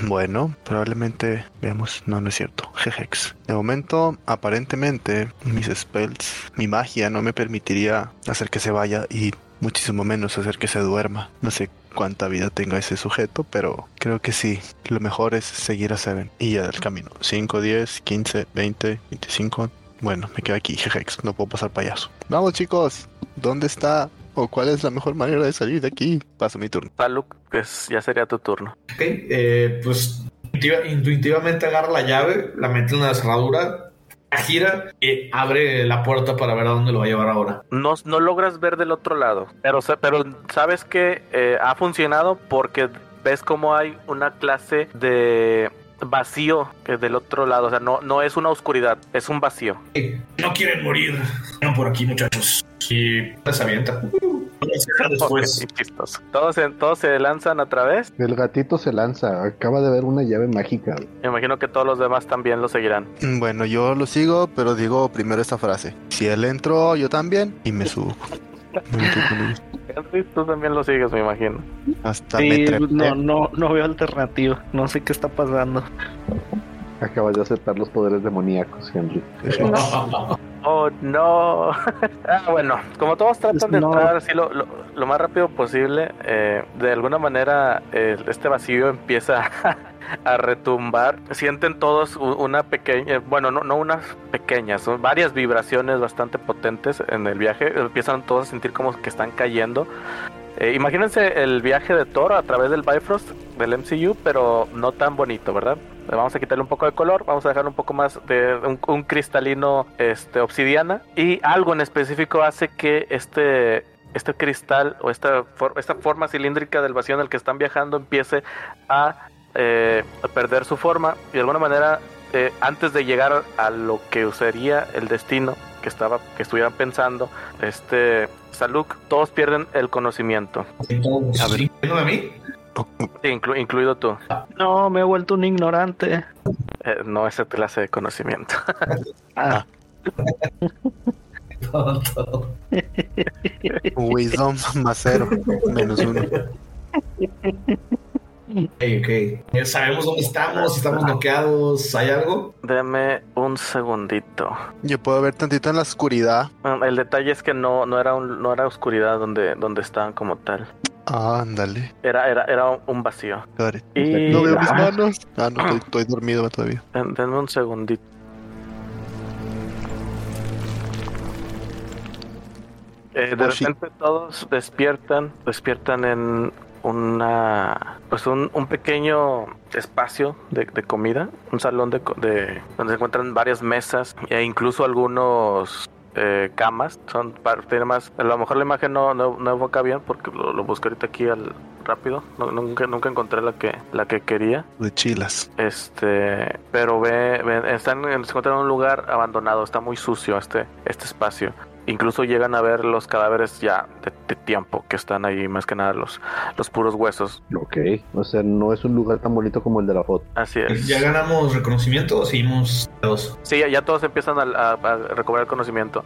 bueno, probablemente veamos, no, no es cierto, Jejex. De momento, aparentemente, mis spells, mi magia no me permitiría hacer que se vaya y muchísimo menos hacer que se duerma. No sé cuánta vida tenga ese sujeto, pero creo que sí. Lo mejor es seguir a Seven y ya del camino. 5, 10, 15, 20, 25. Bueno, me quedo aquí, jejex, no puedo pasar payaso. Vamos chicos, ¿dónde está? ¿O cuál es la mejor manera de salir de aquí? Paso mi turno. Saluk, pues ya sería tu turno. Ok, eh, pues intuitiva- intuitivamente agarra la llave, la mete en la cerradura, la gira y abre la puerta para ver a dónde lo va a llevar ahora. No, no logras ver del otro lado, pero, pero sabes que eh, ha funcionado porque ves como hay una clase de vacío que del otro lado, o sea, no, no es una oscuridad, es un vacío. Eh, No quieren morir. Vengan por aquí, muchachos. Y se avienta. [LAUGHS] Después. Todos se, todos se lanzan a través. El gatito se lanza, acaba de ver una llave mágica. Me imagino que todos los demás también lo seguirán. Mm, Bueno, yo lo sigo, pero digo primero esta frase. Si él entró, yo también. Y me subo. Me [LAUGHS] tú también lo sigues, me imagino. Hasta me Sí, trepé. no, no, no veo alternativa. No sé qué está pasando. Acabas de aceptar los poderes demoníacos, Henry. [LAUGHS] Oh, no. [LAUGHS] ah, bueno, como todos tratan de No. entrar así lo, lo- lo más rápido posible, eh, de alguna manera eh, este vacío empieza [LAUGHS] a retumbar. Sienten todos una pequeña, bueno, no, no unas pequeñas, son varias vibraciones bastante potentes en el viaje. Empiezan todos a sentir como que están cayendo. Eh, imagínense el viaje de Thor a través del Bifrost del MCU, pero no tan bonito, ¿verdad? Le Vamos a quitarle un poco de color, vamos a dejar un poco más de un, un cristalino este, obsidiana y algo en específico hace que este, este cristal o esta, for- esta forma cilíndrica del vacío en el que están viajando empiece a, eh, a perder su forma y de alguna manera eh, antes de llegar a lo que sería el destino que estaba que estuvieran pensando, este Saluk, todos pierden el conocimiento, Entonces, A ver. ¿incluyéndome a mí? Sí, inclu- incluido tú. No, me he vuelto un ignorante. Eh, no esa clase de conocimiento. [LAUGHS] Ah, Tonto. Wisdom más cero, menos uno. Ok, sabemos dónde estamos, estamos noqueados, ¿hay algo? Deme un segundito. Yo puedo ver tantito en la oscuridad. Mm, El detalle es que no, no era un- no era oscuridad donde, donde estaban como tal. Ah, ándale. Era, era, era un vacío. Y No veo mis manos. Ah, no, estoy, [CLEARS THROAT] estoy dormido todavía. den- denme un segundito. Eh, de Oh, repente todos despiertan, despiertan en una, pues un, un pequeño espacio de, de comida, un salón de, de donde se encuentran varias mesas e incluso algunos eh, camas. Son tiene más, a lo mejor la imagen no, no, no evoca bien porque lo, lo busqué ahorita aquí al rápido. No- nunca, nunca encontré la que, la que quería. De chilas. Este, pero ve, ve- están, en- se encuentran en un lugar abandonado, está muy sucio este, este espacio. Incluso llegan a ver los cadáveres ya de, de tiempo que están ahí, más que nada los, los puros huesos. Ok. O sea, no es un lugar tan bonito como el de la foto. Así es. ¿Ya ganamos reconocimiento o seguimos dos? Sí, ya, ya todos empiezan a, a- a recobrar conocimiento.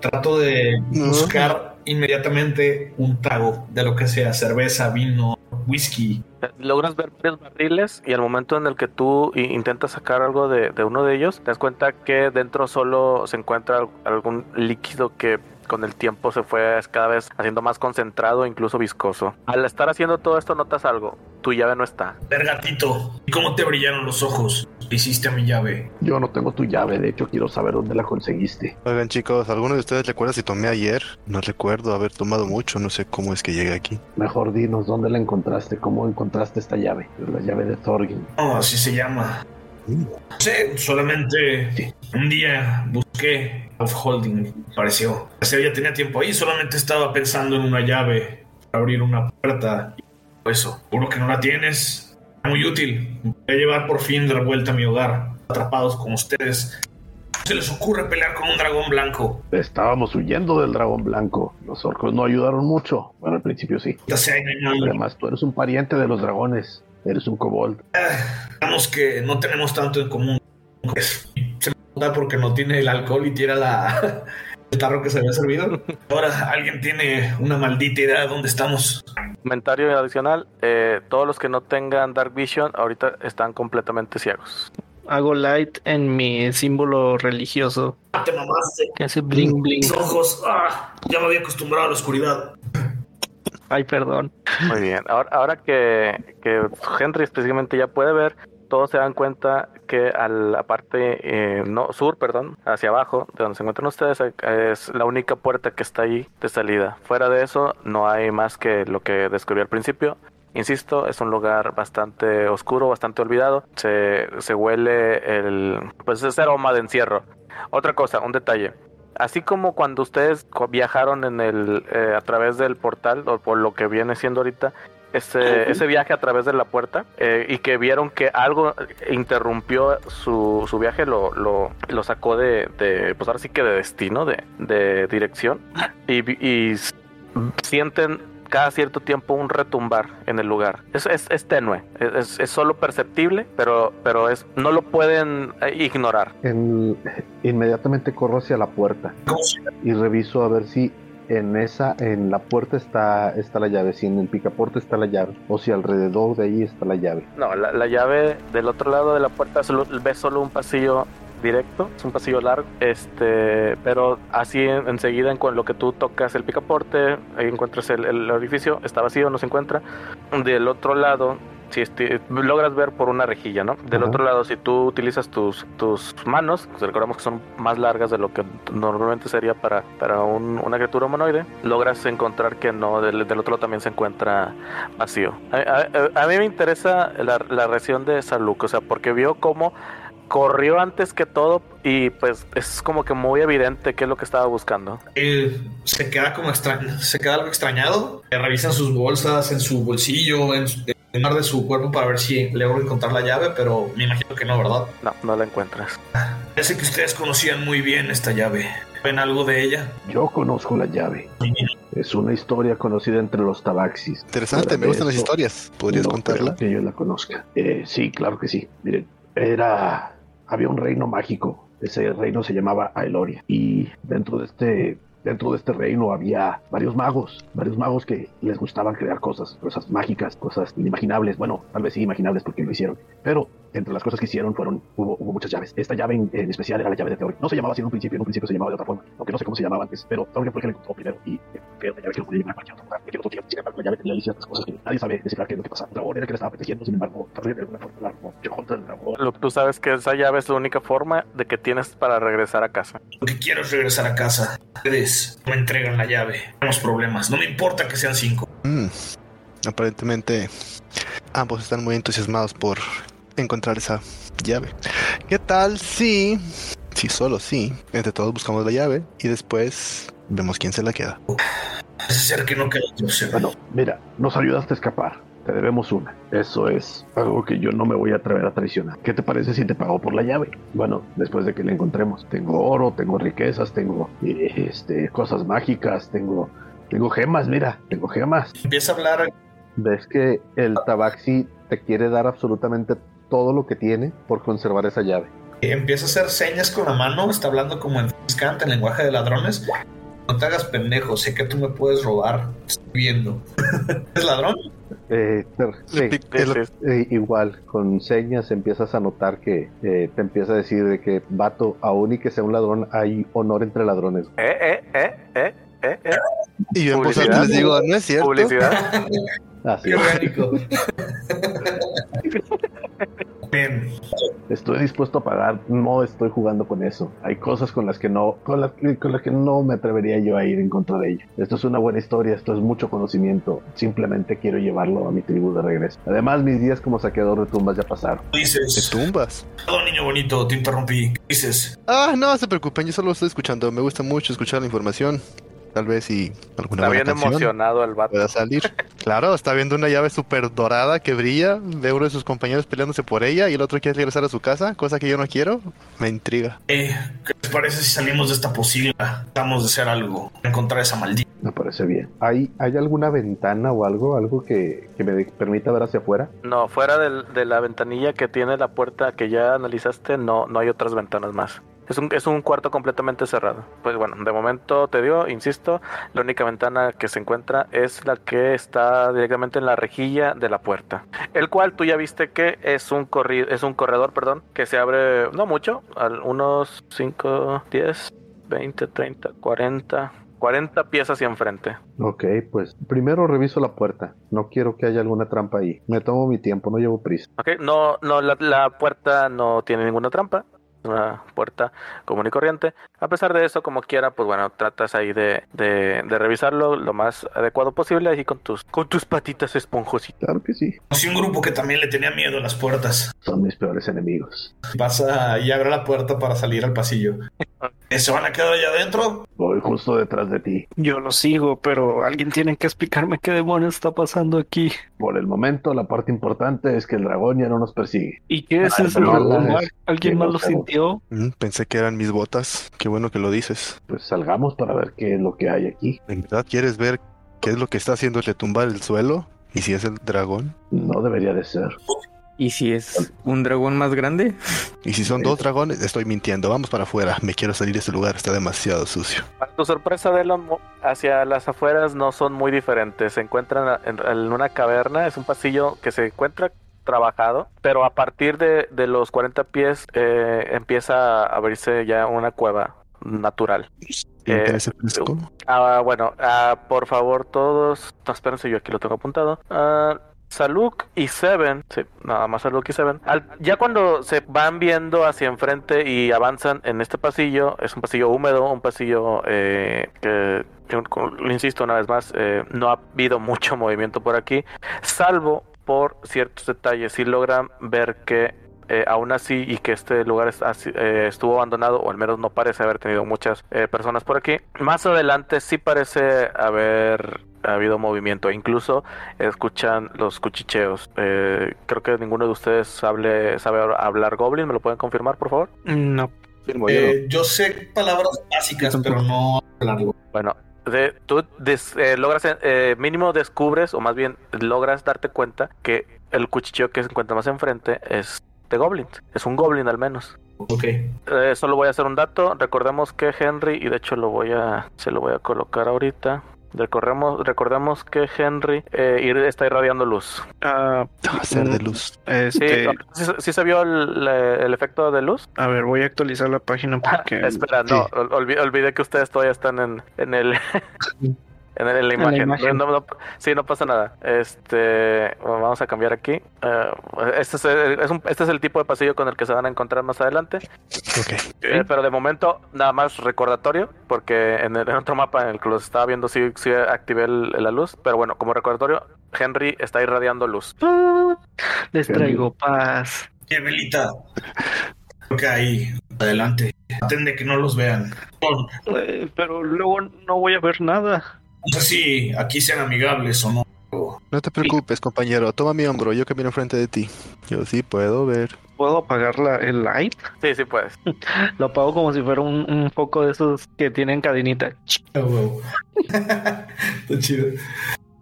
Trato de buscar inmediatamente un trago de lo que sea, cerveza, vino, whisky. Logras ver varios barriles y al momento en el que tú intentas sacar algo de, de uno de ellos, te das cuenta que dentro solo se encuentra al- algún líquido que con el tiempo se fue cada vez haciendo más concentrado, incluso viscoso. Al estar haciendo todo esto notas algo, tu llave no está. Ver gatito, ¿y cómo te brillaron los ojos? ¿Qué hiciste a mi llave? Yo no tengo tu llave, de hecho quiero saber dónde la conseguiste. Oigan, chicos, ¿alguno de ustedes recuerda si tomé ayer? No recuerdo haber tomado mucho, no sé cómo es que llegué aquí. Mejor dinos dónde la encontraste, cómo encontraste esta llave. La llave de Thorgin. Oh, así se llama. No sé, solamente un día busqué of Holding, pareció. O sea, ya tenía tiempo ahí, solamente estaba pensando en una llave para abrir una puerta. Y eso, seguro que no la tienes. Muy útil. Voy a llevar por fin de vuelta a mi hogar, atrapados con ustedes. ¿Cómo se les ocurre pelear con un dragón blanco? Estábamos huyendo del dragón blanco. Los orcos no ayudaron mucho. Bueno, al principio sí. Ya sea, no nada. Además, tú eres un pariente de los dragones. Eres un kobold. Digamos que no tenemos tanto en común. Se porque no tiene el alcohol y tira la, [LAUGHS] el tarro que se había servido. Ahora alguien tiene una maldita idea de dónde estamos. Comentario adicional, eh, todos los que no tengan Dark Vision ahorita están completamente ciegos. hago light en mi símbolo religioso Ah, Te mamaste. que hace bling bling. Mis ojos. Ah, ya me había acostumbrado a la oscuridad. Ay, perdón. Muy bien, ahora, ahora que, que Henry específicamente ya puede ver, todos se dan cuenta que a la parte eh, no, sur, perdón, hacia abajo, de donde se encuentran ustedes, eh, es la única puerta que está ahí de salida. Fuera de eso, no hay más que lo que descubrí al principio. Insisto, es un lugar bastante oscuro, bastante olvidado. Se, se huele el, pues ese aroma de encierro. Otra cosa, un detalle. Así como cuando ustedes viajaron en el eh, a través del portal o por lo que viene siendo ahorita ese, ese viaje a través de la puerta eh, y que vieron que algo interrumpió su, su viaje lo, lo, lo sacó de, de pues ahora sí que de destino de, de dirección y, y sienten cada cierto tiempo un retumbar en el lugar. Es, es, es tenue, es, es solo perceptible, pero, pero es, no lo pueden eh, ignorar. En- inmediatamente corro hacia la puerta ¿Cómo se y reviso a ver si en esa, en la puerta está, está la llave, si en el picaporte está la llave, o si alrededor de ahí está la llave. No, la, la llave del otro lado de la puerta solo, ves solo un pasillo directo, es un pasillo largo, este, pero así en- enseguida en con lo que tú tocas el picaporte, ahí encuentras el, el orificio, está vacío, no se encuentra. Del otro lado, si este- logras ver por una rejilla, ¿no? Del Ajá. otro lado, si tú utilizas tus, tus manos, pues recordamos que son más largas de lo que normalmente sería para, para un- una criatura humanoide, logras encontrar que no, del, del otro lado también se encuentra vacío. A, a- a mí me interesa la, la reacción de Saluk, o sea, porque vio cómo corrió antes que todo y pues es como que muy evidente qué es lo que estaba buscando. Él se queda como extraño, se queda algo extrañado. Eh, Revisa en sus bolsas, en su bolsillo, en su, examinar de su cuerpo para ver si logro encontrar la llave, pero me imagino que no, ¿verdad? No, no la encuentras. Parece que ustedes conocían muy bien esta llave. ¿Ven algo de ella? Yo conozco la llave. Es una historia conocida entre los tabaxis. Interesante, me gustan las historias. ¿Podrías no contarla? creo que yo la conozca. Eh, sí, claro que sí. Miren, era. Había un reino mágico. Ese reino se llamaba Aeloria. Y dentro de este. Dentro de este reino había varios magos, varios magos que les gustaban crear cosas, cosas mágicas, cosas inimaginables. Bueno, tal vez sí imaginables porque lo hicieron. Pero entre las cosas que hicieron fueron, hubo, hubo muchas llaves. Esta llave en, en especial era la llave de Theory. No se llamaba así en un principio, en un principio se llamaba de otra forma, aunque no sé cómo se llamaba antes. Pero Theory fue el que la encontró primero y eh, era una llave que no podía llevar a cualquier otro lugar, cualquier otro tiempo. Sin embargo, la llave tenía ciertas cosas que nadie sabe descifrar qué es lo que pasa. El dragón era el que la estaba protegiendo, sin embargo, Theory de alguna forma la armó. Yo contra el dragón. Lo- Tú sabes que esa llave es la única forma de que tienes para regresar a casa. Lo que quiero es regresar a casa. Ustedes me entregan la llave. Tenemos problemas. No me importa que sean cinco. Mm, Aparentemente, ambos están muy entusiasmados por encontrar esa llave. ¿Qué tal si, si solo si, entre todos buscamos la llave y después vemos quién se la queda? Parece ser que no queda. Bueno, mira, nos ayudaste a escapar. Te debemos una. Eso es algo que yo no me voy a atrever a traicionar. ¿Qué te parece si te pago por la llave? Bueno, después de que la encontremos. Tengo oro, tengo riquezas, tengo eh, este, cosas mágicas, tengo, tengo gemas, mira, tengo gemas. Empieza a hablar. Ves que el tabaxi te quiere dar absolutamente todo lo que tiene por conservar esa llave. Empieza a hacer señas con la mano. Está hablando como en Scant, en lenguaje de ladrones. No te hagas pendejo. Sé que tú me puedes robar. Estoy viendo. [LAUGHS] ¿Es ladrón? Eh, sí, eh, igual, con señas empiezas a notar que eh, te empieza a decir de que, vato, aún y que sea un ladrón, hay honor entre ladrones. Eh, eh, eh, eh, eh, eh. Y yo en les digo, no es cierto. Publicidad. [LAUGHS] Así orgánico. [LAUGHS] Bien. Estoy dispuesto a pagar. No estoy jugando con eso. Hay cosas con las que no, con las, que- con las que no me atrevería yo a ir en contra de ello. Esto es una buena historia. Esto es mucho conocimiento. Simplemente quiero llevarlo a mi tribu de regreso. Además, mis días como saqueador de tumbas ya pasaron. Dices. tumbas. Perdón, niño bonito. Te interrumpí. Dices. Ah, no se preocupen, yo solo estoy escuchando. Me gusta mucho escuchar la información. Tal vez si alguna Está buena bien canción emocionado el vato. pueda salir. [LAUGHS] Claro, está viendo una llave súper dorada que brilla. Ve uno de sus compañeros peleándose por ella y el otro quiere regresar a su casa, cosa que yo no quiero. Me intriga. Eh, ¿Qué les parece si salimos de esta posible? Tratamos de hacer algo. Encontrar esa maldita. Me parece bien. ¿Hay, ¿Hay alguna ventana o algo, algo que, que me permita ver hacia afuera? No, fuera del- de la ventanilla que tiene la puerta que ya analizaste, no, no hay otras ventanas más. Es un, es un cuarto completamente cerrado. Pues bueno, de momento te dio, insisto, la única ventana que se encuentra es la que está directamente en la rejilla de la puerta. El cual tú ya viste que es un, corri es un corredor, perdón, que se abre no mucho, al- unos 5, 10, 20, 30, 40, 40 pies hacia enfrente. Ok, pues primero reviso la puerta. No quiero que haya alguna trampa ahí. Me tomo mi tiempo, no llevo prisa. Ok, no, no, la, la puerta no tiene ninguna trampa. Una puerta común y corriente. A pesar de eso, como quiera, pues bueno, tratas ahí de, de, de revisarlo lo más adecuado posible, ahí con tus, con tus patitas esponjositas. Claro que sí. Conocí un grupo que también le tenía miedo a las puertas. Son mis peores enemigos. Pasa y abre la puerta para salir al pasillo. [LAUGHS] ¿Se van a quedar allá adentro? Voy justo detrás de ti. Yo lo sigo, pero alguien tiene que explicarme qué demonios está pasando aquí. Por el momento, la parte importante es que el dragón ya no nos persigue. ¿Y qué es Ay, eso? no, ¿Alguien es ¿Alguien que más lo sabemos. sintió? Mm, pensé que eran mis botas. Qué bueno que lo dices. Pues salgamos para ver qué es lo que hay aquí. ¿En verdad quieres ver qué es lo que está haciéndole tumbar el suelo? ¿Y si es el dragón? No debería de ser. ¿Y si es un dragón más grande? ¿Y si son dos dragones? Estoy mintiendo. Vamos para afuera. Me quiero salir de este lugar. Está demasiado sucio. Para tu sorpresa, de hacia las afueras no son muy diferentes. Se encuentran en, en una caverna, es un pasillo que se encuentra trabajado, pero a partir de, de los 40 pies eh, empieza a abrirse ya una cueva natural. ¿Te Eh, interesa el fresco? Ah, bueno, ah, por favor todos, no, espérense, yo aquí lo tengo apuntado. Ah, Saluk y Seven, sí, nada más Saluk y Seven. Ya cuando se van viendo hacia enfrente y avanzan en este pasillo, es un pasillo húmedo, un pasillo eh, que, lo insisto una vez más, eh, no ha habido mucho movimiento por aquí, salvo por ciertos detalles. Si logran ver que eh, aún así y que este lugar es- así- eh, estuvo abandonado o al menos no parece haber tenido muchas eh, personas por aquí. Más adelante sí parece haber habido movimiento, incluso escuchan los cuchicheos. Eh, creo que ninguno de ustedes hable, sabe hablar goblin, ¿me lo pueden confirmar por favor? No. Eh, yo sé palabras básicas, pero no hablarlo. Bueno, de- tú des- eh, logras, eh, mínimo descubres, o más bien logras darte cuenta que el cuchicheo que se encuentra más enfrente es de goblins. Es un goblin al menos. Ok. Eh, solo voy a hacer un dato. Recordemos que Henry, y de hecho lo voy a, se lo voy a colocar ahorita. Recordemos, recordemos que Henry eh, ir- está irradiando luz. Ah, Ah, ser de luz. Sí, este, ¿sí, sí se vio el, el efecto de luz? a ver, voy a actualizar la página porque [LAUGHS] Espera, no, ol- olvi- olvidé que ustedes todavía están en, en el [LAUGHS] en, el- en la imagen. imagen. No, no- sí, no pasa nada. Este, bueno, vamos a cambiar aquí. Eh, este, es el, es un- este es el tipo de pasillo con el que se van a encontrar más adelante. Ok. Eh, pero de momento nada más recordatorio, porque en, el, en otro mapa en el que los estaba viendo sí, sí activé el- la luz, pero bueno, como recordatorio, Henry está irradiando luz. les traigo paz. ¡Qué velita! Creo que ahí, adelante. Traten de que no los vean. Eh, pero luego no voy a ver nada. No sé si aquí sean amigables o no. No te preocupes, compañero. Toma mi hombro. Yo camino enfrente de ti. Yo sí puedo ver. ¿Puedo apagar la, el light? Sí, sí puedes. [LAUGHS] Lo apago como si fuera un, un foco de esos que tienen cadenita. Ah, huevo. [LAUGHS] Está chido.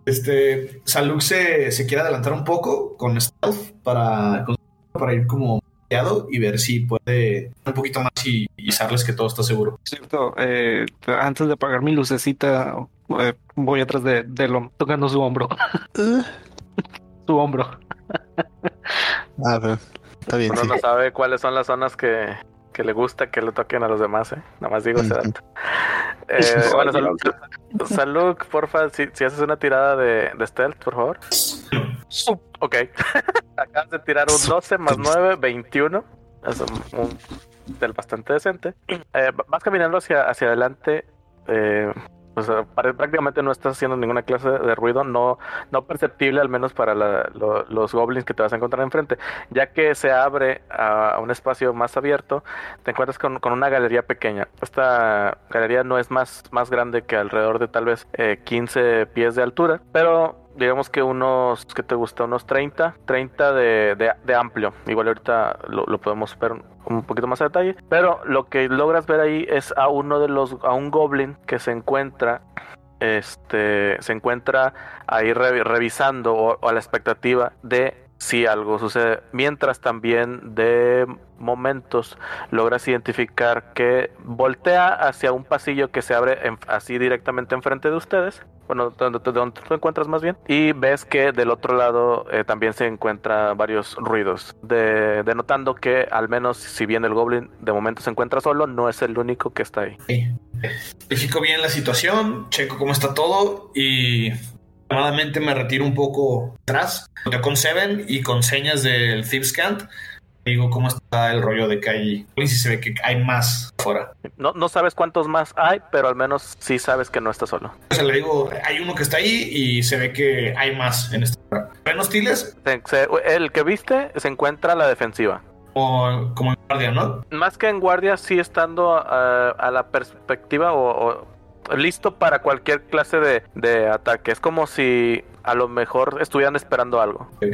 Este, Saluk se, se quiere adelantar un poco con stealth para, con- para ir como guiado y ver si puede un poquito más y avisarles que todo está seguro. Cierto, eh, antes de apagar mi lucecita, eh, voy atrás de, de lo tocando su hombro. Uh, [LAUGHS] su hombro. ah, pero está bien, Uno sí. no sabe cuáles son las zonas que, que le gusta que le toquen a los demás, ¿eh? Nada más digo ese dato. Eh, [LAUGHS] bueno, Salud, Salud, porfa, si, si haces una tirada de, de stealth, por favor. Ok. [LAUGHS] Acabas de tirar un 12 más 9, 21. Es un, un- del bastante decente. Eh, vas caminando hacia, hacia adelante. Eh, pues, prácticamente no estás haciendo ninguna clase de ruido, no, no perceptible al menos para la- lo- los goblins que te vas a encontrar enfrente. Ya que se abre a, a un espacio más abierto, te encuentras con, con una galería pequeña. Esta galería no es más, más grande que alrededor de tal vez eh, 15 pies de altura, pero digamos que unos, ¿qué te gusta? Unos 30, 30 de, de- amplio. Igual ahorita lo, podemos ver un- un poquito más a detalle. Pero lo que logras ver ahí es a uno de los, a un goblin que se encuentra, este, se encuentra ahí re- revisando o a la expectativa de si algo sucede. Mientras también de momentos logras identificar que voltea hacia un pasillo que se abre así directamente enfrente de ustedes. Bueno, donde, donde- te encuentras más bien. Y ves que del otro lado eh, también se encuentran varios ruidos. De, denotando que al menos si bien el goblin de momento se encuentra solo, no es el único que está ahí. Verifico bien la situación, checo cómo está todo y amadamente me retiro un poco atrás. Yo con Seven y con señas del Thieves Cant digo cómo está el rollo de que hay si se ve que hay más afuera. No, no sabes cuántos más hay, pero al menos sí sabes que no está solo. O sea, le digo, hay uno que está ahí y se ve que hay más en lugar. ¿Ven hostiles? El que viste se encuentra a la defensiva. O como en guardia, ¿no? Más que en guardia, sí estando ah, a la perspectiva o, o listo para cualquier clase de, de ataque. Es como si a lo mejor estuvieran esperando algo. Ok.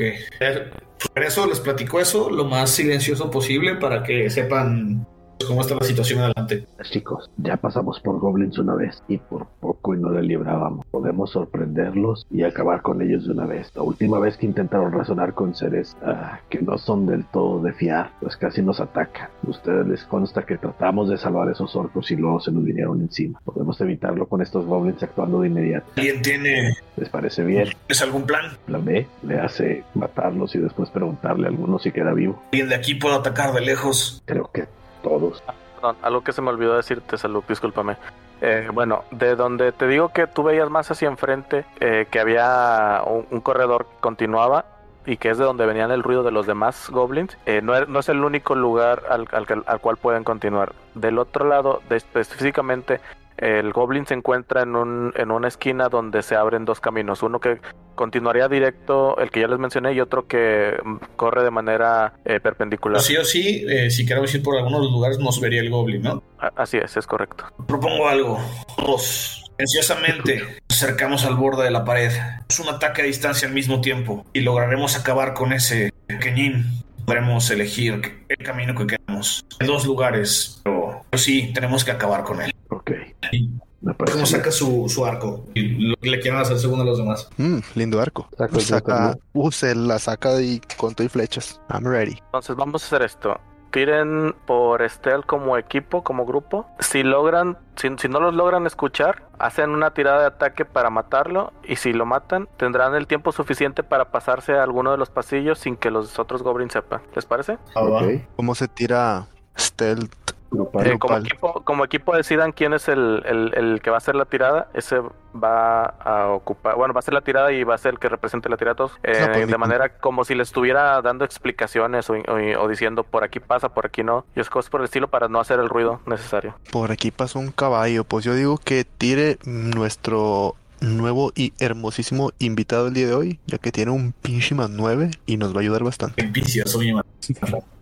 Eh, Por eso les platico eso lo más silencioso posible para que sepan cómo está la situación adelante. Chicos, ya pasamos por goblins una vez y por poco y no le librábamos. Podemos sorprenderlos y acabar con ellos de una vez. La última vez que intentaron razonar con seres ah, que no son del todo de fiar, pues casi nos atacan. A ustedes les consta que tratamos de salvar esos orcos y luego se nos vinieron encima. Podemos evitarlo con estos goblins actuando de inmediato. ¿Alguien tiene ¿Les parece bien? ¿es algún plan? Plan B le hace matarlos y después preguntarle a alguno si queda vivo. ¿Alguien de aquí puede atacar de lejos? Creo que todos. Perdón, algo que se me olvidó decirte, Salud, discúlpame. Eh, bueno, de donde te digo que tú veías más hacia enfrente, eh, que había un, corredor que continuaba y que es de donde venían el ruido de los demás goblins, eh, no, es, no es el único lugar al, al cual pueden continuar. Del otro lado, específicamente, el goblin se encuentra en, un, en una esquina donde se abren dos caminos. Uno que continuaría directo el que ya les mencioné y otro que corre de manera eh, perpendicular. Sí o sí, eh, si queremos ir por algunos de los lugares, nos vería el Goblin, ¿no? Así es, es correcto. Propongo algo. Todos, ansiosamente, nos acercamos al borde de la pared. Es un ataque a distancia al mismo tiempo y lograremos acabar con ese pequeñín. Podremos elegir el camino que queramos. Hay dos lugares, pero pero sí, tenemos que acabar con él. Ok. Me ¿Cómo parece. saca su, su arco? Y lo que le quieran hacer según a los demás. Mm, lindo arco. Saca Saca, uh, se la saca y con todo y flechas. I'm ready. Entonces vamos a hacer esto. Tiren por Estel como equipo, como grupo. Si logran, si, si no los logran escuchar, hacen una tirada de ataque para matarlo. Y si lo matan, tendrán el tiempo suficiente para pasarse a alguno de los pasillos sin que los otros goblins sepan. ¿Les parece? Ok. ¿Cómo se tira stealth? Grupal. Eh, como, equipo, como equipo decidan quién es el, el- el que va a hacer la tirada, ese va a ocupar, bueno, va a hacer la tirada y va a ser el que represente la tirada a todos, eh, No, pues, de manera como si le estuviera dando explicaciones o, o- o diciendo por aquí pasa, por aquí no, y es cosas por el estilo para no hacer el ruido necesario. Por aquí pasó un caballo. Pues yo digo que tire nuestro nuevo y hermosísimo invitado el día de hoy, ya que tiene un pinche más 9 y nos va a ayudar bastante. Qué vicioso, mi madre.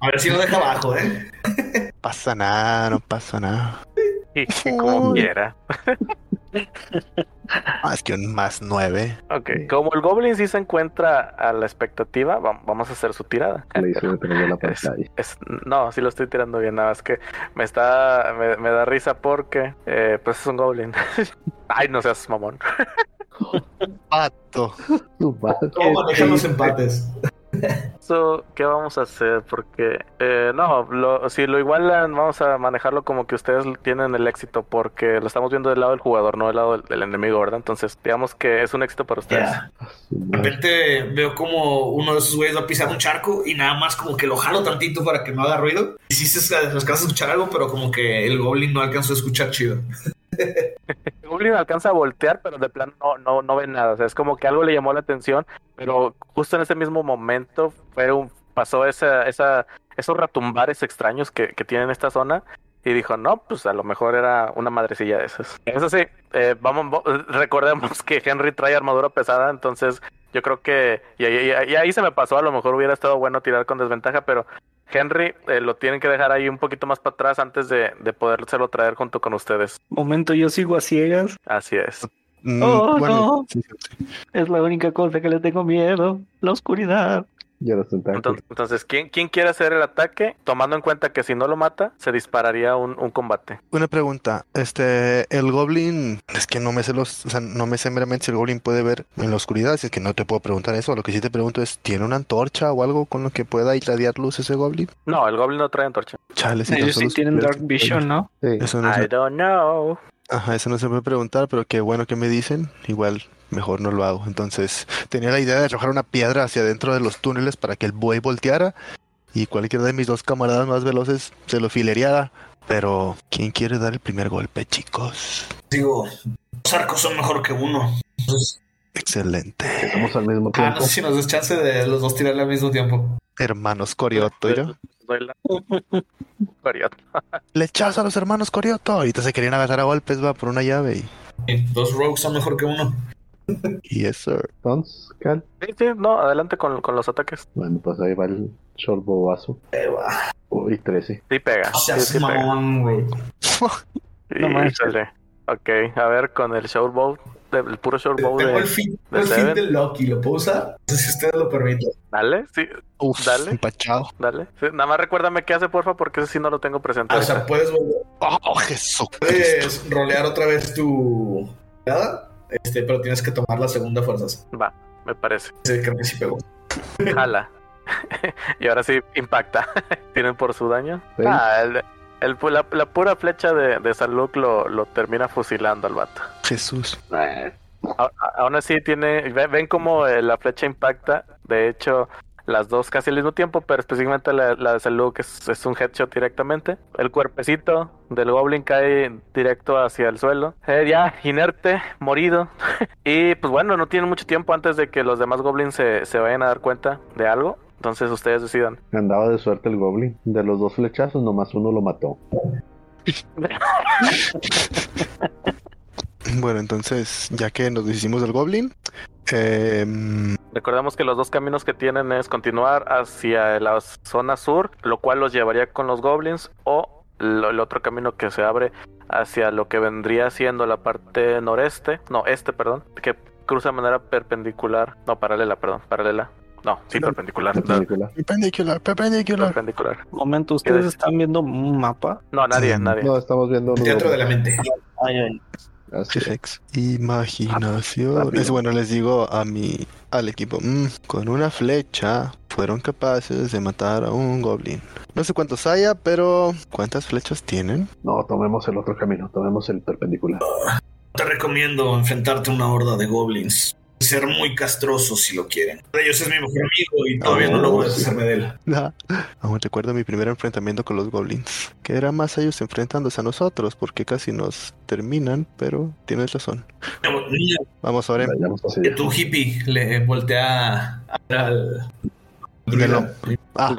A ver si lo deja abajo, ¿eh? [LAUGHS] Pasa nada, no pasa nada. Y que como quiera. [LAUGHS] Más que un más 9. Ok, como el goblin sí se encuentra a la expectativa, vam- vamos a hacer su tirada. Le hice detener la Es- pantalla. es- no, sí lo estoy tirando bien, nada más que me está, me, me da risa porque, eh, pues es un goblin. [LAUGHS] Ay, no seas mamón. Pato. Su madre. ¿Cómo manejan los empates? So, ¿Qué vamos a hacer? Porque, eh, no, lo- si lo igualan, vamos a manejarlo como que ustedes tienen el éxito, porque lo estamos viendo del lado del jugador, no del lado del, del enemigo, ¿verdad? Entonces, digamos que es un éxito para ustedes. Su De repente veo como uno de esos güeyes va a pisar un charco y nada más como que lo jalo tantito para que no haga ruido. Y sí se se alcanza a escuchar algo, pero como que el goblin no alcanzó a escuchar chido. [LAUGHS] Goblin alcanza a voltear, pero de plano no, no, no ve nada. O sea, es como que algo le llamó la atención, pero justo en ese mismo momento fue un, pasó esa, esa, esos ratumbares extraños que, que tiene en esta zona. Y dijo, no, pues a lo mejor era una madrecilla de esas. Eso sí, eh, vamos, [LAUGHS] recordemos que Henry trae armadura pesada, entonces yo creo que, y, y ahí se me pasó, a lo mejor hubiera estado bueno tirar con desventaja, pero Henry eh, lo tienen que dejar ahí un poquito más para atrás antes de, de podérselo traer junto con ustedes. Momento, yo sigo a ciegas. Así es. Mm, Oh, no. sí, sí, sí. Es la única cosa que le tengo miedo. La oscuridad. Y a los tentáculos. Entonces, entonces, ¿quién, ¿quién quiere hacer el ataque? Tomando en cuenta que si no lo mata, se dispararía un, un combate. Una pregunta, este, el goblin, es que no me sé los, o sea, no me sé meramente si el goblin puede ver en la oscuridad, así es que no te puedo preguntar eso, lo que sí te pregunto es, ¿tiene una antorcha o algo con lo que pueda irradiar luz ese goblin? No, el goblin no trae antorcha. Chale, si Ellos sí tienen Dark Vision, ¿no? Sí. Eso no, I don't know. Ajá, eso no se puede preguntar, pero qué bueno que me dicen, igual mejor no lo hago. Entonces, tenía la idea de arrojar una piedra hacia adentro de los túneles para que el buey volteara y cualquiera de mis dos camaradas más veloces se lo filereara. Pero, ¿quién quiere dar el primer golpe, chicos? Digo, los arcos son mejor que uno. Entonces, Excelente. Estamos al mismo ah, tiempo. no sé si nos des chance de los dos tirarle al mismo tiempo. Hermanos Corioto, ¿y yo? [LAUGHS] Corioto. Le echas a los hermanos Corioto. Ahorita se querían agarrar a golpes, va, por una llave. Y, Y dos rogues son mejor que uno. [LAUGHS] yes, sir. Entonces, Cal. Sí, sí, no, adelante con, con los ataques. Bueno, pues ahí va el short bobazo. Eh. Uy, 13. Sí pega. O sea, Sí, sí pega. mamón, güey. [LAUGHS] No manches. Ok, a ver, con el showbow, el puro showbow Tengo de... el fin, de el fin Seven. del Loki. ¿Lo puedo usar? No sé si ustedes lo permiten. Dale, sí, Uf, Dale. empachado. dale. Sí, nada más recuérdame qué hace, porfa, porque ese sí no lo tengo presente. Ah, o sea, puedes volver. Oh, Jesucristo. Puedes rolear otra vez tu tirada, este, pero tienes que tomar la segunda fuerzas. Va, me parece. Sí, creo que sí pegó. Jala. [LAUGHS] y ahora sí impacta. [LAUGHS] ¿Tienen por su daño? Ah, el, el pu- la, la pura flecha de, de Saluk lo, lo termina fusilando al vato. Jesús. A- a- aún así tiene, ve- ven como la flecha impacta, de hecho las dos casi al mismo tiempo, pero específicamente la, la de Saluk es, es un headshot directamente. El cuerpecito del goblin cae directo hacia el suelo, Eh, ya inerte, morido. [LAUGHS] y pues bueno, no tienen mucho tiempo antes de que los demás goblins se, se vayan a dar cuenta de algo. Entonces ustedes decidan. Andaba de suerte el goblin. De los dos flechazos, nomás uno lo mató. Bueno, entonces, ya que nos deshicimos del Goblin, em, Recordemos que los dos caminos que tienen es continuar hacia la zona sur, lo cual los llevaría con los goblins, o lo- el otro camino que se abre hacia lo que vendría siendo la parte noreste, no, este, perdón, que cruza de manera perpendicular, no, paralela, perdón, paralela. No, sí, No, perpendicular. no, Perpendicular. perpendicular, perpendicular. perpendicular. Momento, ¿Qué ¿ustedes están viendo un mapa? No, nadie, nadie. No, estamos viendo unos Teatro de la mente. Ay, ay. Así es. Hex. Imaginación. Rápido. Es bueno, les digo a mi al equipo, "Mm, con una flecha fueron capaces de matar a un goblin. No sé cuántos haya, pero ¿cuántas flechas tienen? No, tomemos el otro camino, tomemos el perpendicular. Te recomiendo enfrentarte a una horda de goblins. Ser muy castroso si lo quieren. Ellos es mi mejor amigo y todavía no logro deshacerme de él. [LAUGHS] Aún recuerdo mi primer enfrentamiento con los goblins, que era más ellos enfrentándose a nosotros, porque casi nos terminan, pero tienes razón. Niña, Vamos ahora. Que tu hippie le voltea a ver al... Ah,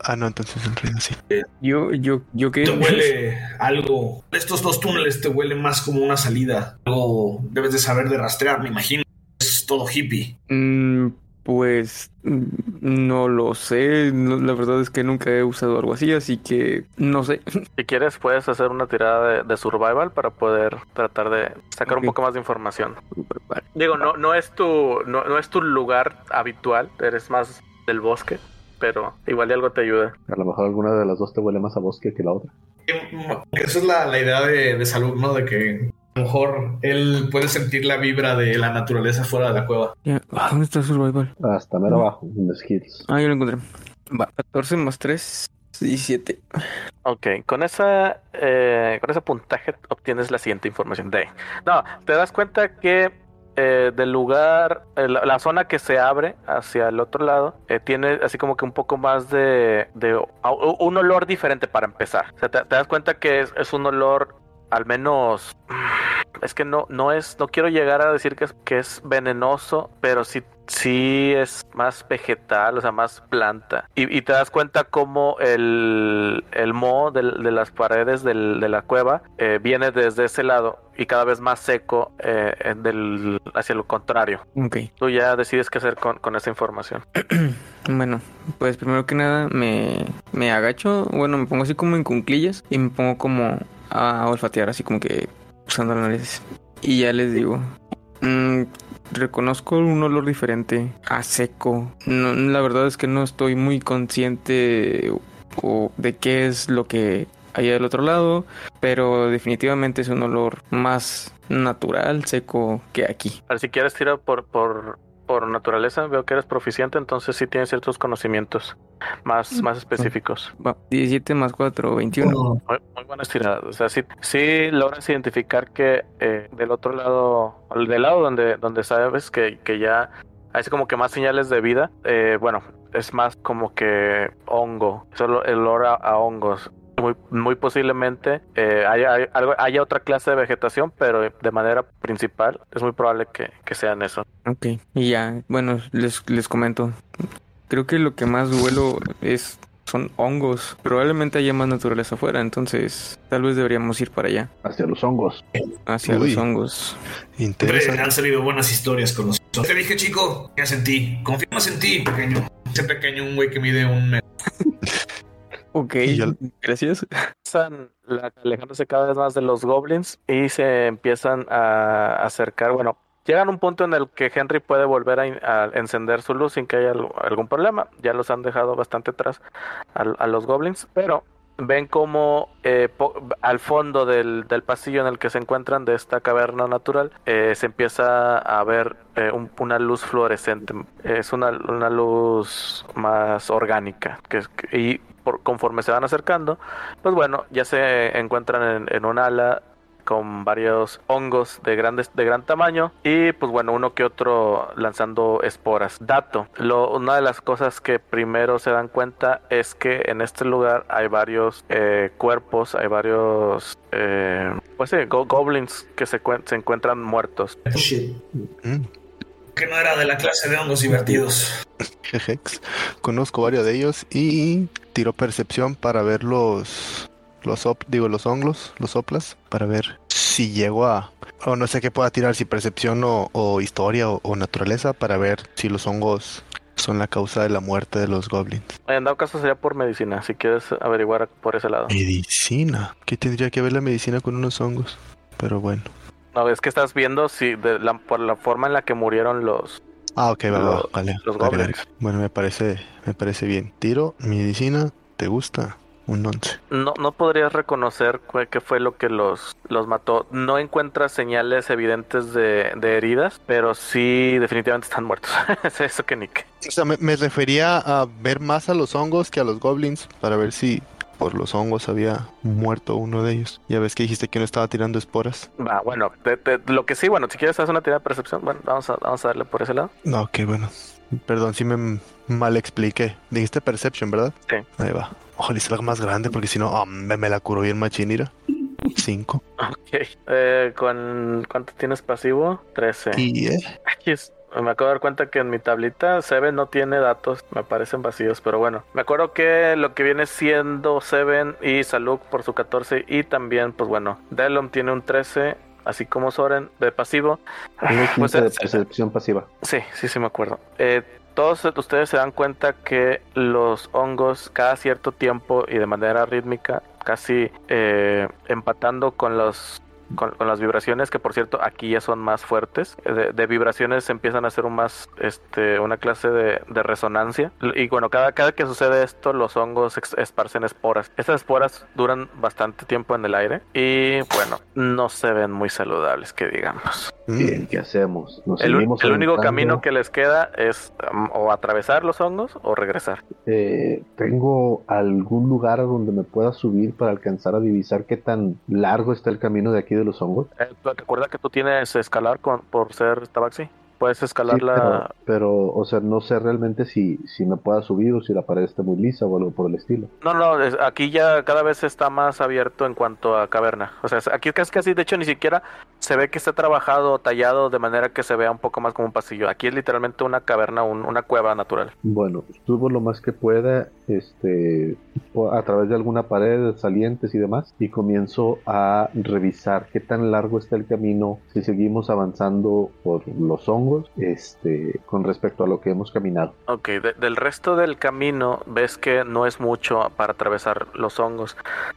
ah, no, entonces en realidad sí. Yo, yo, yo qué. Te huele algo. Estos dos túneles te huelen más como una salida. Algo debes de saber de rastrear, me imagino. Todo hippie. Mm, pues mm, no lo sé. no- la verdad es que nunca he usado algo así, así que no sé. [LAUGHS] Si quieres, puedes hacer una tirada de, de survival para poder tratar de sacar un poco más de información. Digo, no, no es tu, no, no es tu lugar habitual, eres más del bosque, pero igual y algo te ayuda. A lo mejor alguna de las dos te huele más a bosque que la otra. Esa es la, la idea de, de salud, ¿no? De que a lo mejor él puede sentir la vibra de la naturaleza fuera de la cueva. Ya, ah, ¿Dónde está Survival? Hasta mero abajo, en los. Ah, yo lo encontré. Va, 14 más 3, 17. Ok, con esa, eh, con ese puntaje obtienes la siguiente información de. No, te das cuenta que eh, del lugar, eh, la, la zona que se abre hacia el otro lado, eh, tiene así como que un poco más de, de a- un olor diferente para empezar. O sea, te, te das cuenta que es, es un olor al menos es que no no es no quiero llegar a decir que es, que es venenoso pero sí sí es más vegetal o sea más planta. Y, y te das cuenta como el el moho del- de, las paredes del- de la cueva eh, viene desde ese lado y cada vez más seco eh, del, hacia lo contrario. Ok. tú ya decides qué hacer con, con esa información. [CLEARS THROAT] Bueno, pues primero que nada me, me agacho, bueno, me pongo así como en cunclillas y me pongo como a olfatear, así como que usando la nariz. Y ya les digo, mm, reconozco un olor diferente a seco. No, la verdad es que no estoy muy consciente o de qué es lo que hay del otro lado, pero definitivamente es un olor más natural, seco que aquí. a ver si quieres tirar por por por naturaleza veo que eres proficiente entonces sí tienes ciertos conocimientos más más específicos Va, 17 más 4, 21. Muy, muy buenas tiradas. O sea, sí, sí logras identificar que eh, del otro lado, del lado donde, donde sabes que, que ya hay como que más señales de vida, eh, bueno, es más como que hongo, solo el olor a, a hongos. Muy, muy posiblemente eh, haya, hay- algo, haya otra clase de vegetación, pero de manera principal es muy probable que, que sean eso. Ok, y ya, bueno, les, les comento. Creo que lo que más duelo es son hongos. Probablemente haya más naturaleza afuera, entonces tal vez deberíamos ir para allá, Hacia los hongos. hacia Uy. los hongos. Interesante. han salido buenas historias con nosotros. Te dije, chico, confías en ti. Confío más en ti, pequeño. Ese pequeño, un güey que mide un metro. [LAUGHS] Ok, gracias. [LAUGHS] empiezan la- alejándose cada vez más de los goblins y se empiezan a acercar. Bueno, llegan a un punto en el que Henry puede volver a, a encender su luz sin que haya al- algún problema. Ya los han dejado bastante atrás al- a, los goblins, pero ven como eh, al fondo del, del pasillo en el que se encuentran de esta caverna natural eh, se empieza a ver eh, un- una luz fluorescente. Es una, una luz más orgánica y por- conforme se van acercando pues bueno, ya se encuentran en, en un ala con varios hongos de grandes de gran tamaño y pues bueno uno que otro lanzando esporas dato lo, una de las cosas que primero se dan cuenta es que en este lugar hay varios eh, cuerpos hay varios eh, pues sí, go- goblins que se, se encuentran muertos Shit. Mm, Que no era de la clase de hongos divertidos. [LAUGHS] jejex. Conozco varios de ellos y tiro percepción para ver los los op- digo los honglos, los soplas, para ver si llego a... O no sé qué pueda tirar, si percepción o, o historia o, o naturaleza para ver si los hongos son la causa de la muerte de los goblins. En dado caso sería por medicina, si quieres averiguar por ese lado. Medicina. ¿Qué tendría que ver la medicina con unos hongos? Pero bueno. No, es que estás viendo si de la, por la forma en la que murieron los... Ah, ok, Los- vale. los vale. Bueno, me parece, me parece bien. Tiro, medicina, ¿te gusta? Un 11. No, no podrías reconocer qué fue lo que los, los mató. No encuentras señales evidentes de, de heridas, pero sí definitivamente están muertos. [LAUGHS] es eso que Nick. O sea, me, me refería a ver más a los hongos que a los goblins para ver si por los hongos había muerto uno de ellos. Ya ves que dijiste que uno estaba tirando esporas. Va, bueno, te- te- lo que sí, bueno, si quieres hacer una tirada de percepción, bueno, vamos a, vamos a darle por ese lado. No, ok, bueno. Perdón si me mal expliqué. Dijiste Perception, ¿verdad? Sí. Ahí va. Ojalá y salga más grande porque si no, ah, me, me la curó bien machinira. Cinco. Ok. Eh, ¿con, ¿Cuánto tienes pasivo? 13. Y eh, Me acabo de dar cuenta que en mi tablita Seven no tiene datos, me parecen vacíos, pero bueno. Me acuerdo que lo que viene siendo Seven y Saluk por su 14 y también, pues bueno, Delom tiene un 13, así como Soren de pasivo. Pues 15 de percepción pasiva. Sí, sí, sí me acuerdo. Eh, todos ustedes se dan cuenta que los hongos cada cierto tiempo y de manera rítmica, casi eh, empatando con los con, con las vibraciones, que por cierto aquí ya son más fuertes, eh, de, de vibraciones empiezan a hacer un más, este, una clase de, de resonancia. Y bueno, cada, cada que sucede esto, los hongos ex- esparcen esporas. Estas esporas duran bastante tiempo en el aire y bueno, no se ven muy saludables, que digamos. mm, Bien, ¿qué hacemos? Nos El, único camino que les queda es um, o atravesar los hongos o regresar. Eh, ¿Tengo algún lugar a donde me pueda subir para alcanzar a divisar qué tan largo está el camino de aquí de los hongos? Eh, recuerda que tú tienes escalar con, por ser tabaxi. Puedes escalar Sí, la... pero, pero, o sea, no sé realmente si, si me pueda subir o si la pared está muy lisa o algo por el estilo. No, no, es- aquí ya cada vez está más abierto en cuanto a caverna. O sea, es- aquí casi, casi, de hecho, ni siquiera se ve que está trabajado o tallado de manera que se vea un poco más como un pasillo. Aquí es literalmente una caverna, un- una cueva natural. Bueno, subo lo más que pueda, este, a través de alguna pared, salientes y demás, y comienzo a revisar qué tan largo está el camino si seguimos avanzando por los hongos, este, con respecto a lo que hemos caminado. Ok, de- del resto del camino ves que no es mucho para atravesar los hongos.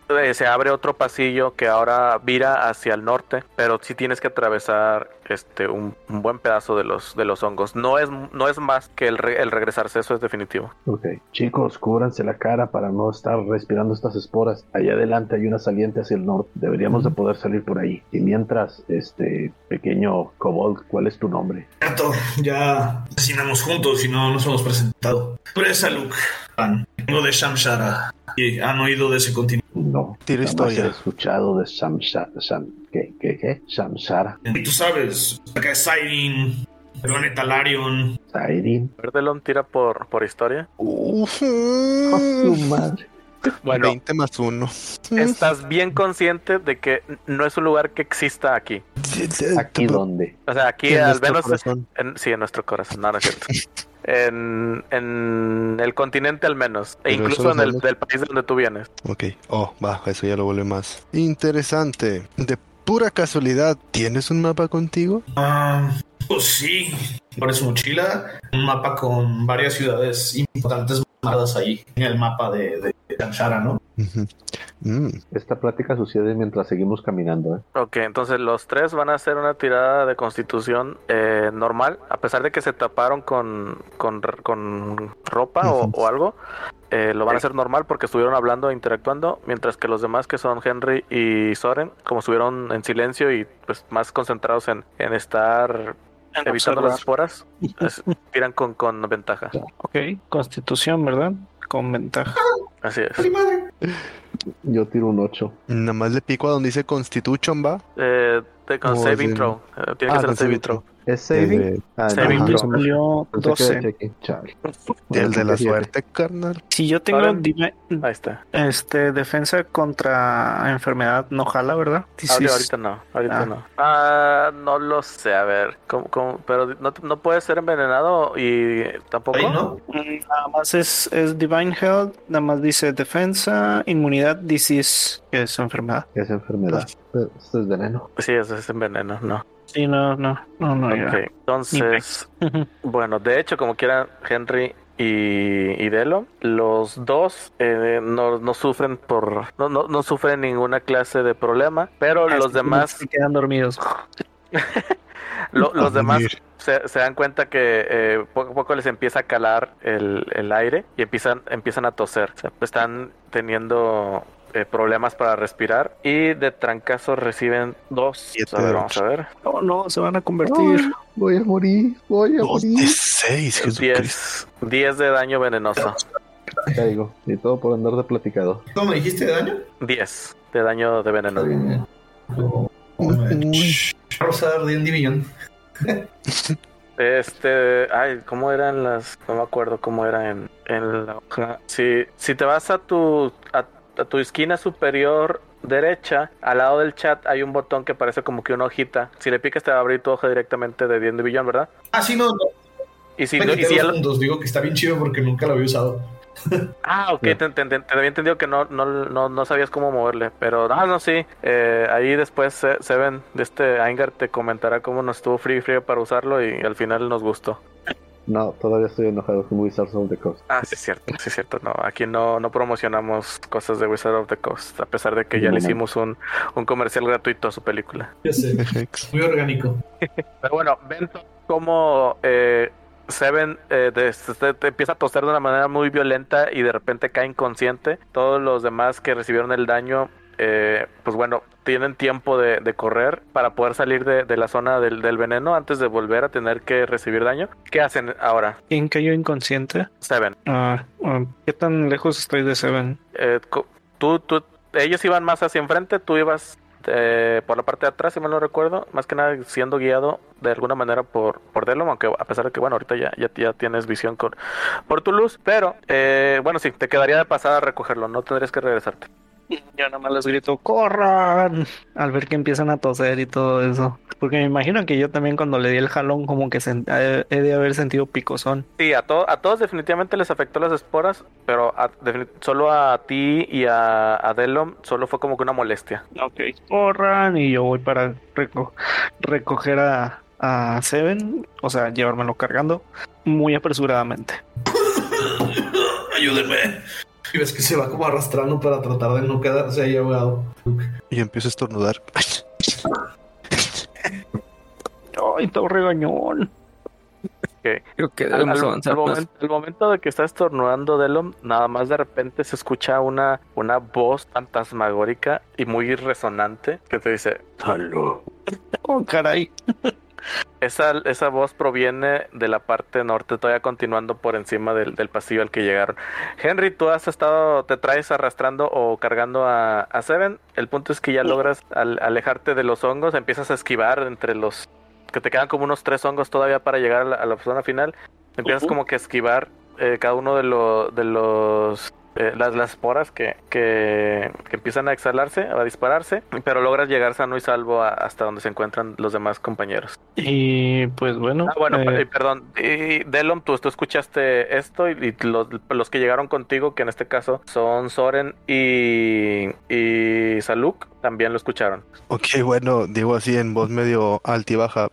Eh, se abre otro pasillo que ahora vira hacia el norte, pero sí tienes que atravesar este un, un buen pedazo de los de los hongos. No es no es más que el, re- el regresarse, eso es definitivo. Ok. Chicos, cúbranse la cara para no estar respirando estas esporas. Allá adelante hay una saliente hacia el norte. Deberíamos de poder salir por ahí. Y mientras, este pequeño kobold, ¿cuál es tu nombre? Cierto, ya asesinamos juntos y no nos hemos presentado. Saluk, Pan. Vengo de Shamshara. ¿Y han oído de ese continente? No. Tira jamás historia. he escuchado de Shamshara. Sham, ¿Qué? ¿Qué? ¿Qué? Shamshara. Y tú sabes, acá es Siren, planeta Larion. Sairin. Verdelon tira por por historia. Su Ujú. madre. Bueno, 20 más 1. estás bien consciente de que no es un lugar que exista aquí. ¿Aquí dónde? O sea, aquí En al menos en- sí, en nuestro corazón, no, no es cierto. [LAUGHS] En, en el continente al menos, e incluso en el del país de donde tú vienes. Ok. Oh, va, eso ya lo vuelve más interesante. De pura casualidad, ¿tienes un mapa contigo? Ah, pues sí, por su mochila, un mapa con varias ciudades importantes marcadas ahí en el mapa de, de ¿no? Mm, Esta plática sucede mientras seguimos caminando, ¿eh? Ok, entonces los tres van a hacer una tirada de constitución eh, normal, a pesar de que se taparon con, con, ropa o, algo. eh, lo van a hacer normal porque estuvieron hablando e interactuando, mientras que los demás que son Henry y Soren, como estuvieron en silencio y pues más concentrados en, en estar evitando observar. las esporas, es- tiran con, con ventaja. Ok, constitución, ¿verdad? Con ventaja. Así es. Yo tiro un 8. Nada más le pico a donde dice Constitution, va. Eh, de- con Oh, saving sí. throw. eh, tiene Ah, que ser saving saving throw. ¿Es saving? Eh, Ah, Saving ajá. me salió Pensé que era 12. checking. Chale. el de la suerte, carnal. Si yo tengo Ahí está. este defensa contra enfermedad, no jala, ¿verdad? Ahorita, no, ahorita Ah. no. Ah, no lo sé, a ver. ¿cómo, cómo? Pero no, no puede ser envenenado y tampoco. Ahí no. Mm, Nada más es, es Divine Health, nada más dice defensa, inmunidad, disease, que es enfermedad. Es enfermedad. Esto es veneno. Sí, ese es enveneno, no. Sí, no, no, no, no. ya. Ok, entonces, [LAUGHS] bueno, de hecho, como quieran, Henry y, y Delo, los dos eh, no, no sufren por, no, no, no sufren ninguna clase de problema, pero los demás, se quedan dormidos. [LAUGHS] lo- los demás se, se dan cuenta que eh, poco a poco les empieza a calar el, el aire y empiezan, empiezan a toser. O sea, están teniendo eh, problemas para respirar y de trancazo reciben dos. A ver, de vamos a ver. Oh, no, se van a convertir. Ay, voy a morir, voy a Dos de morir. seis, Jesucristo. 10, 10 de daño venenoso. Caigo. Y todo por andar de platicado. ¿Cómo me dijiste de daño? 10 de daño de veneno. Está bien. Vamos a dar D&D Beyond. Este, ay, ¿cómo eran las? No me acuerdo cómo era en, en la hoja. Si, si te vas a tu, a, a tu esquina superior derecha, al lado del chat hay un botón que parece como que una hojita. Si le picas te va a abrir tu hoja directamente de D&D Beyond, ¿verdad? Ah, sí, no, no. Y si, no- y si ya lo-. Digo que está bien chido porque nunca lo había usado. [LAUGHS] Ah, ok, te, te- te- te había entendido que no, no, no, no sabías cómo moverle, pero ah, no, sí, eh, ahí después se, Seven de este Aingar te comentará cómo nos estuvo free free para usarlo y al final nos gustó. No, todavía estoy enojado con Wizards of the Coast. Ah, sí es cierto, sí es cierto, no, aquí no, no promocionamos cosas de Wizard of the Coast, a pesar de que ya le hicimos un, un comercial gratuito a su película. Ya sé. [LAUGHS] Muy orgánico. Pero bueno, ven cómo eh, Seven eh, de- empieza a toser de una manera muy violenta y de repente cae inconsciente. Todos los demás que recibieron el daño, eh, pues bueno, tienen tiempo de, de correr para poder salir de, de la zona del, del veneno antes de volver a tener que recibir daño. ¿Qué hacen ahora? ¿Quién cayó inconsciente? Seven. Ah, ¿Qué tan lejos estoy de Seven? Eh, tú, tú, ellos iban más hacia enfrente, tú ibas eh, por la parte de atrás, si mal no recuerdo, más que nada siendo guiado de alguna manera por, por Delom, aunque a pesar de que, bueno, ahorita ya, ya, ya tienes visión con, por tu luz, pero, eh, bueno, sí, te quedaría de pasada a recogerlo, no tendrías que regresarte. [LAUGHS] Yo nada más les grito, ¡corran! Al ver que empiezan a toser y todo eso. Porque me imagino que yo también cuando le di el jalón como que sen- he he de haber sentido picozón. Sí, a, to- a todos definitivamente les afectó las esporas, pero a- solo a ti y a, a Delom solo fue como que una molestia. Ok. Corran y yo voy para reco- recoger a, a Seven, o sea, llevármelo cargando muy apresuradamente. [LAUGHS] Ayúdenme. Y ves que se va como arrastrando para tratar de no quedarse ahí ahogado. Y empiezo a estornudar. ¡Ay, todo regañón! Creo que Al, debemos al- avanzar al más. momento, al momento de que está estornudando Delom, nada más de repente se escucha una, una voz fantasmagórica y muy resonante que te dice, Salud. ¡Oh, caray! Esa, esa voz proviene de la parte norte, todavía continuando por encima del, del pasillo al que llegaron. Henry, tú has estado, te traes arrastrando o cargando a, a Seven. El punto es que ya logras al- alejarte de los hongos, empiezas a esquivar entre los que te quedan como unos tres hongos todavía para llegar a la, a la zona final. Empiezas como que a esquivar eh, cada uno de, lo- de los eh, las, las esporas que, que, que empiezan a exhalarse, a dispararse, pero logras llegar sano y salvo a- hasta donde se encuentran los demás compañeros. Y pues bueno, Ah, bueno, eh, per- perdón. Y Delon, tú, tú escuchaste esto y, y los, los que llegaron contigo, que en este caso son Soren y, y Saluk, también lo escucharon. Ok, bueno, digo así en voz medio alta y baja.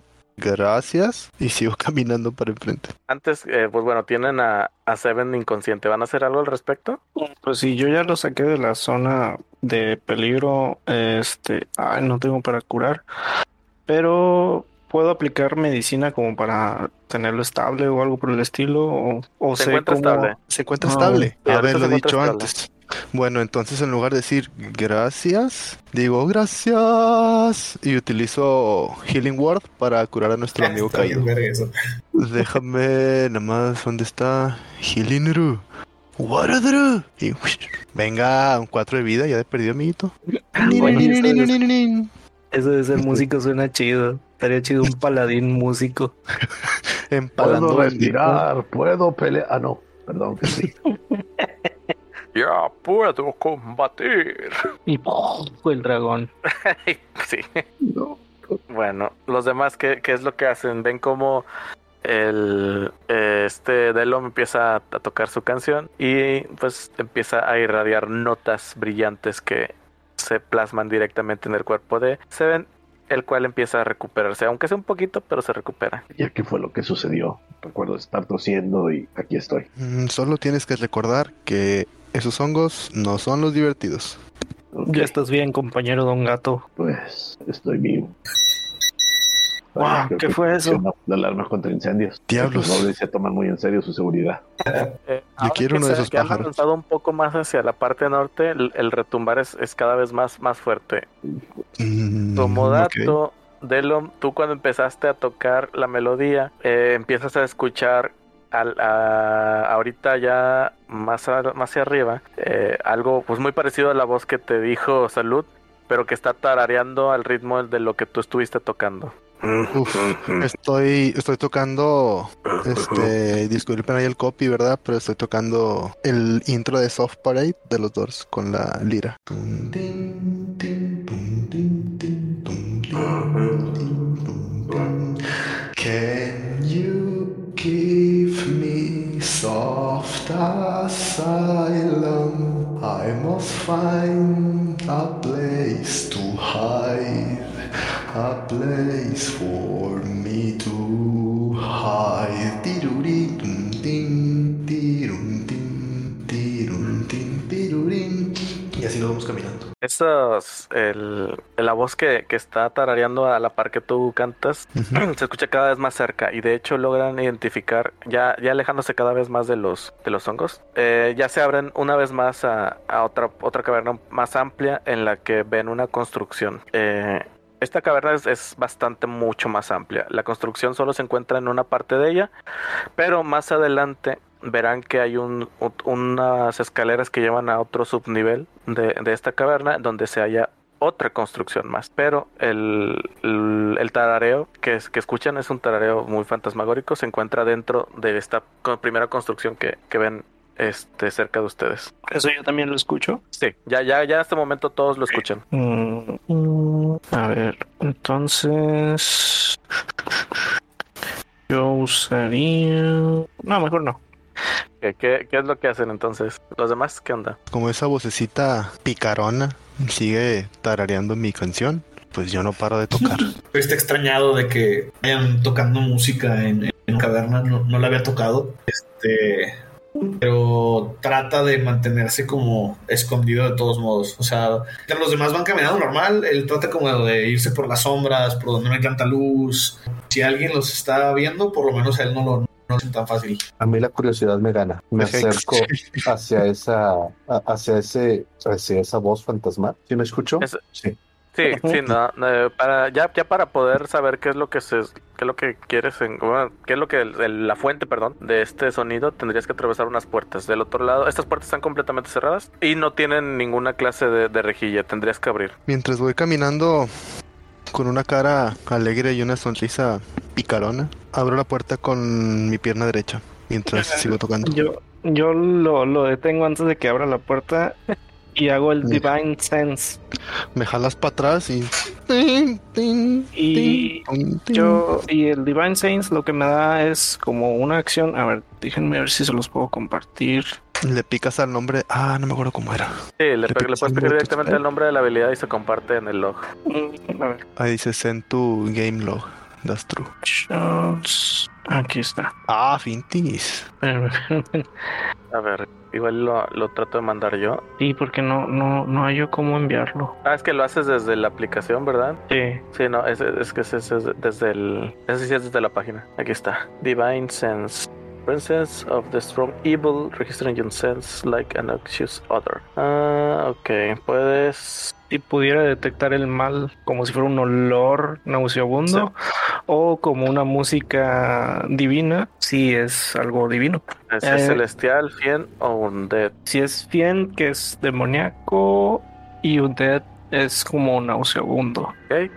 Gracias. Y sigo [LAUGHS] caminando para enfrente. Antes, eh, pues bueno, tienen a, a Seven inconsciente. ¿Van a hacer algo al respecto? pues sí, yo ya lo saqué de la zona de peligro. Este, ay, no tengo para curar, pero puedo aplicar medicina como para tenerlo estable o algo por el estilo. O, o Se sé encuentra cómo- estable. ¿Se encuentra estable? Haberlo dicho estable. antes. Bueno, entonces en lugar de decir gracias, digo gracias y utilizo Healing Word para curar a nuestro amigo Está bien caído. Déjame nada más, ¿dónde está? Healing Ru. Y venga, un 4 de vida, ya he perdido, amiguito. Eso, es- eso de ser músico suena chido. Estaría chido un paladín músico. [LAUGHS] Empalando Puedo respirar, puedo pelear. Ah, no, perdón que sí. [LAUGHS] Ya puedo combatir. Y fue el dragón. [LAUGHS] sí. No. Bueno, los demás, ¿qué, qué es lo que hacen? Ven como el eh, este Delom empieza a, tocar su canción y pues empieza a irradiar notas brillantes que se plasman directamente en el cuerpo de Seven, el cual empieza a recuperarse, aunque sea un poquito, pero se recupera. Ya que fue lo que sucedió. Recuerdo estar tosiendo y aquí estoy. Mm, Solo tienes que recordar que esos hongos no son los divertidos. Ok, Ya estás bien, compañero Don Gato. Pues estoy vivo. Creo ¿qué fue eso? La alarma contra incendios. Diablos. Los nobles se toman muy en serio su seguridad. Eh, ahora quiero uno de esos que han pájaros. avanzado un poco más hacia la parte norte, el, el retumbar es, es cada vez más, más fuerte. Mm, Como ok. dato, Delom, tú cuando empezaste a tocar la melodía, eh, empiezas a escuchar al, a- ahorita ya más, a- más hacia arriba, eh, algo pues muy parecido a la voz que te dijo Salud, pero que está tarareando al ritmo de lo que tú estuviste tocando. Uf, estoy, estoy tocando, este, disculpen ahí el copy, ¿verdad? Pero estoy tocando el intro de Soft Parade de los Doors con la lira. Asylum? I must find a place to hide. A place for me to hide. Tin, tirum, tin, tirurin. Y así nos vamos caminando. Esos, el, la voz que, que está tarareando a la par que tú cantas, [CLEARS THROAT] se escucha cada vez más cerca y de hecho logran identificar, ya, ya alejándose cada vez más de los, de los hongos, eh, ya se abren una vez más a, a otra, otra caverna más amplia en la que ven una construcción. Eh, esta caverna es, es bastante mucho más amplia. La construcción solo se encuentra en una parte de ella, pero más adelante verán que hay un, un- unas escaleras que llevan a otro subnivel de, de esta caverna donde se halla otra construcción más. Pero el, el, el tarareo que, es- que escuchan es un tarareo muy fantasmagórico. Se encuentra dentro de esta primera construcción que, que ven este, cerca de ustedes. Eso yo también lo escucho. Sí, ya, ya, ya en este momento todos lo escuchan. Mm, mm, a ver, entonces yo usaría. No, mejor no. ¿Qué, qué, qué es lo que hacen entonces? ¿Los demás qué onda? Como esa vocecita picarona sigue tarareando mi canción, pues yo no paro de tocar. [LAUGHS] Está extrañado de que vayan tocando música en, en caverna, no, no la había tocado. Este, pero trata de mantenerse como escondido de todos modos. O sea, los demás van caminando normal, él trata como de irse por las sombras, por donde no hay tanta luz. Si alguien los está viendo, por lo menos a él no lo no es tan fácil. A mí la curiosidad me gana. Me acerco [LAUGHS] hacia esa, hacia ese, hacia esa voz fantasmal. ¿Sí me escucho? Es- Sí. Sí, sí, no, no, para, ya, ya para poder saber qué es lo que se, qué es lo que quieres, en, bueno, qué es lo que el- el- la fuente, perdón, de este sonido, tendrías que atravesar unas puertas. Del otro lado, estas puertas están completamente cerradas y no tienen ninguna clase de, de rejilla, tendrías que abrir. Mientras voy caminando con una cara alegre y una sonrisa picarona, abro la puerta con mi pierna derecha mientras sigo tocando. Yo, yo lo, lo detengo antes de que abra la puerta y hago el Divine Sense. Me jalas para atrás y... Y yo, y el Divine Sense lo que me da es como una acción. A ver, déjenme ver si se los puedo compartir. Le picas al nombre... Ah, no me acuerdo cómo era. Sí, le, Le pe- le puedes pegar directamente ¿eh? el nombre de la habilidad y se comparte en el log. Mm, A ver, Ahí dice send to game log. That's true. shots. Aquí está. Ah, Fintis. [LAUGHS] A ver, igual lo, lo trato de mandar yo. Sí, porque no, no, no hay yo cómo enviarlo. Ah, es que lo haces desde la aplicación, ¿verdad? Sí. Sí, no, es, es que ese es desde el. Ese sí es desde la página. Aquí está. Divine Sense. Presence of the strong evil registering your sense like an noxious odor. Ah, ok. Puedes. Si pudiera detectar el mal como si fuera un olor nauseabundo o como una música divina, si es algo divino. Es Eh. celestial, fien o un dead. Si es Fien, que es demoníaco, y Undead es como nauseabundo. Ok.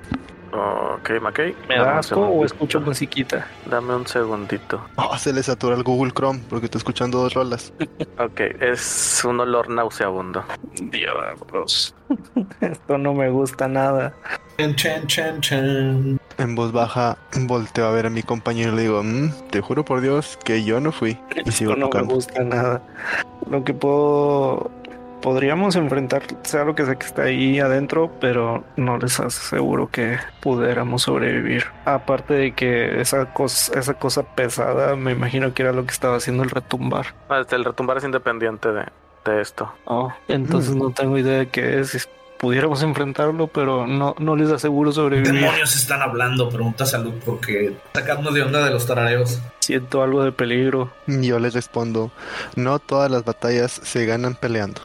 Ok, McKay. ¿Me da asco o escucho musiquita? Dame un segundito. [LAUGHS] Oh, se le satura el Google Chrome porque está escuchando dos rolas. Ok, es un olor nauseabundo. Diablos. [LAUGHS] Esto no me gusta nada. Chan, chan, chan, chan. En voz baja volteo a ver a mi compañero y le digo, "Mm, te juro por Dios que yo no fui. Y sigo Esto no me gusta nada. Lo que puedo... Podríamos enfrentar, sea lo que sea que está ahí adentro, pero no les aseguro que pudiéramos sobrevivir. Aparte de que esa cosa, esa cosa pesada, me imagino que era lo que estaba haciendo el retumbar. Ah, El retumbar es independiente de, de esto. Oh, entonces no tengo idea de qué es. Pudiéramos enfrentarlo, pero no, no les aseguro sobrevivir. demonios están hablando? Pregunta Salud porque sacando de onda de los tarareos. Siento algo de peligro. Y Yo les respondo, no todas las batallas se ganan peleando.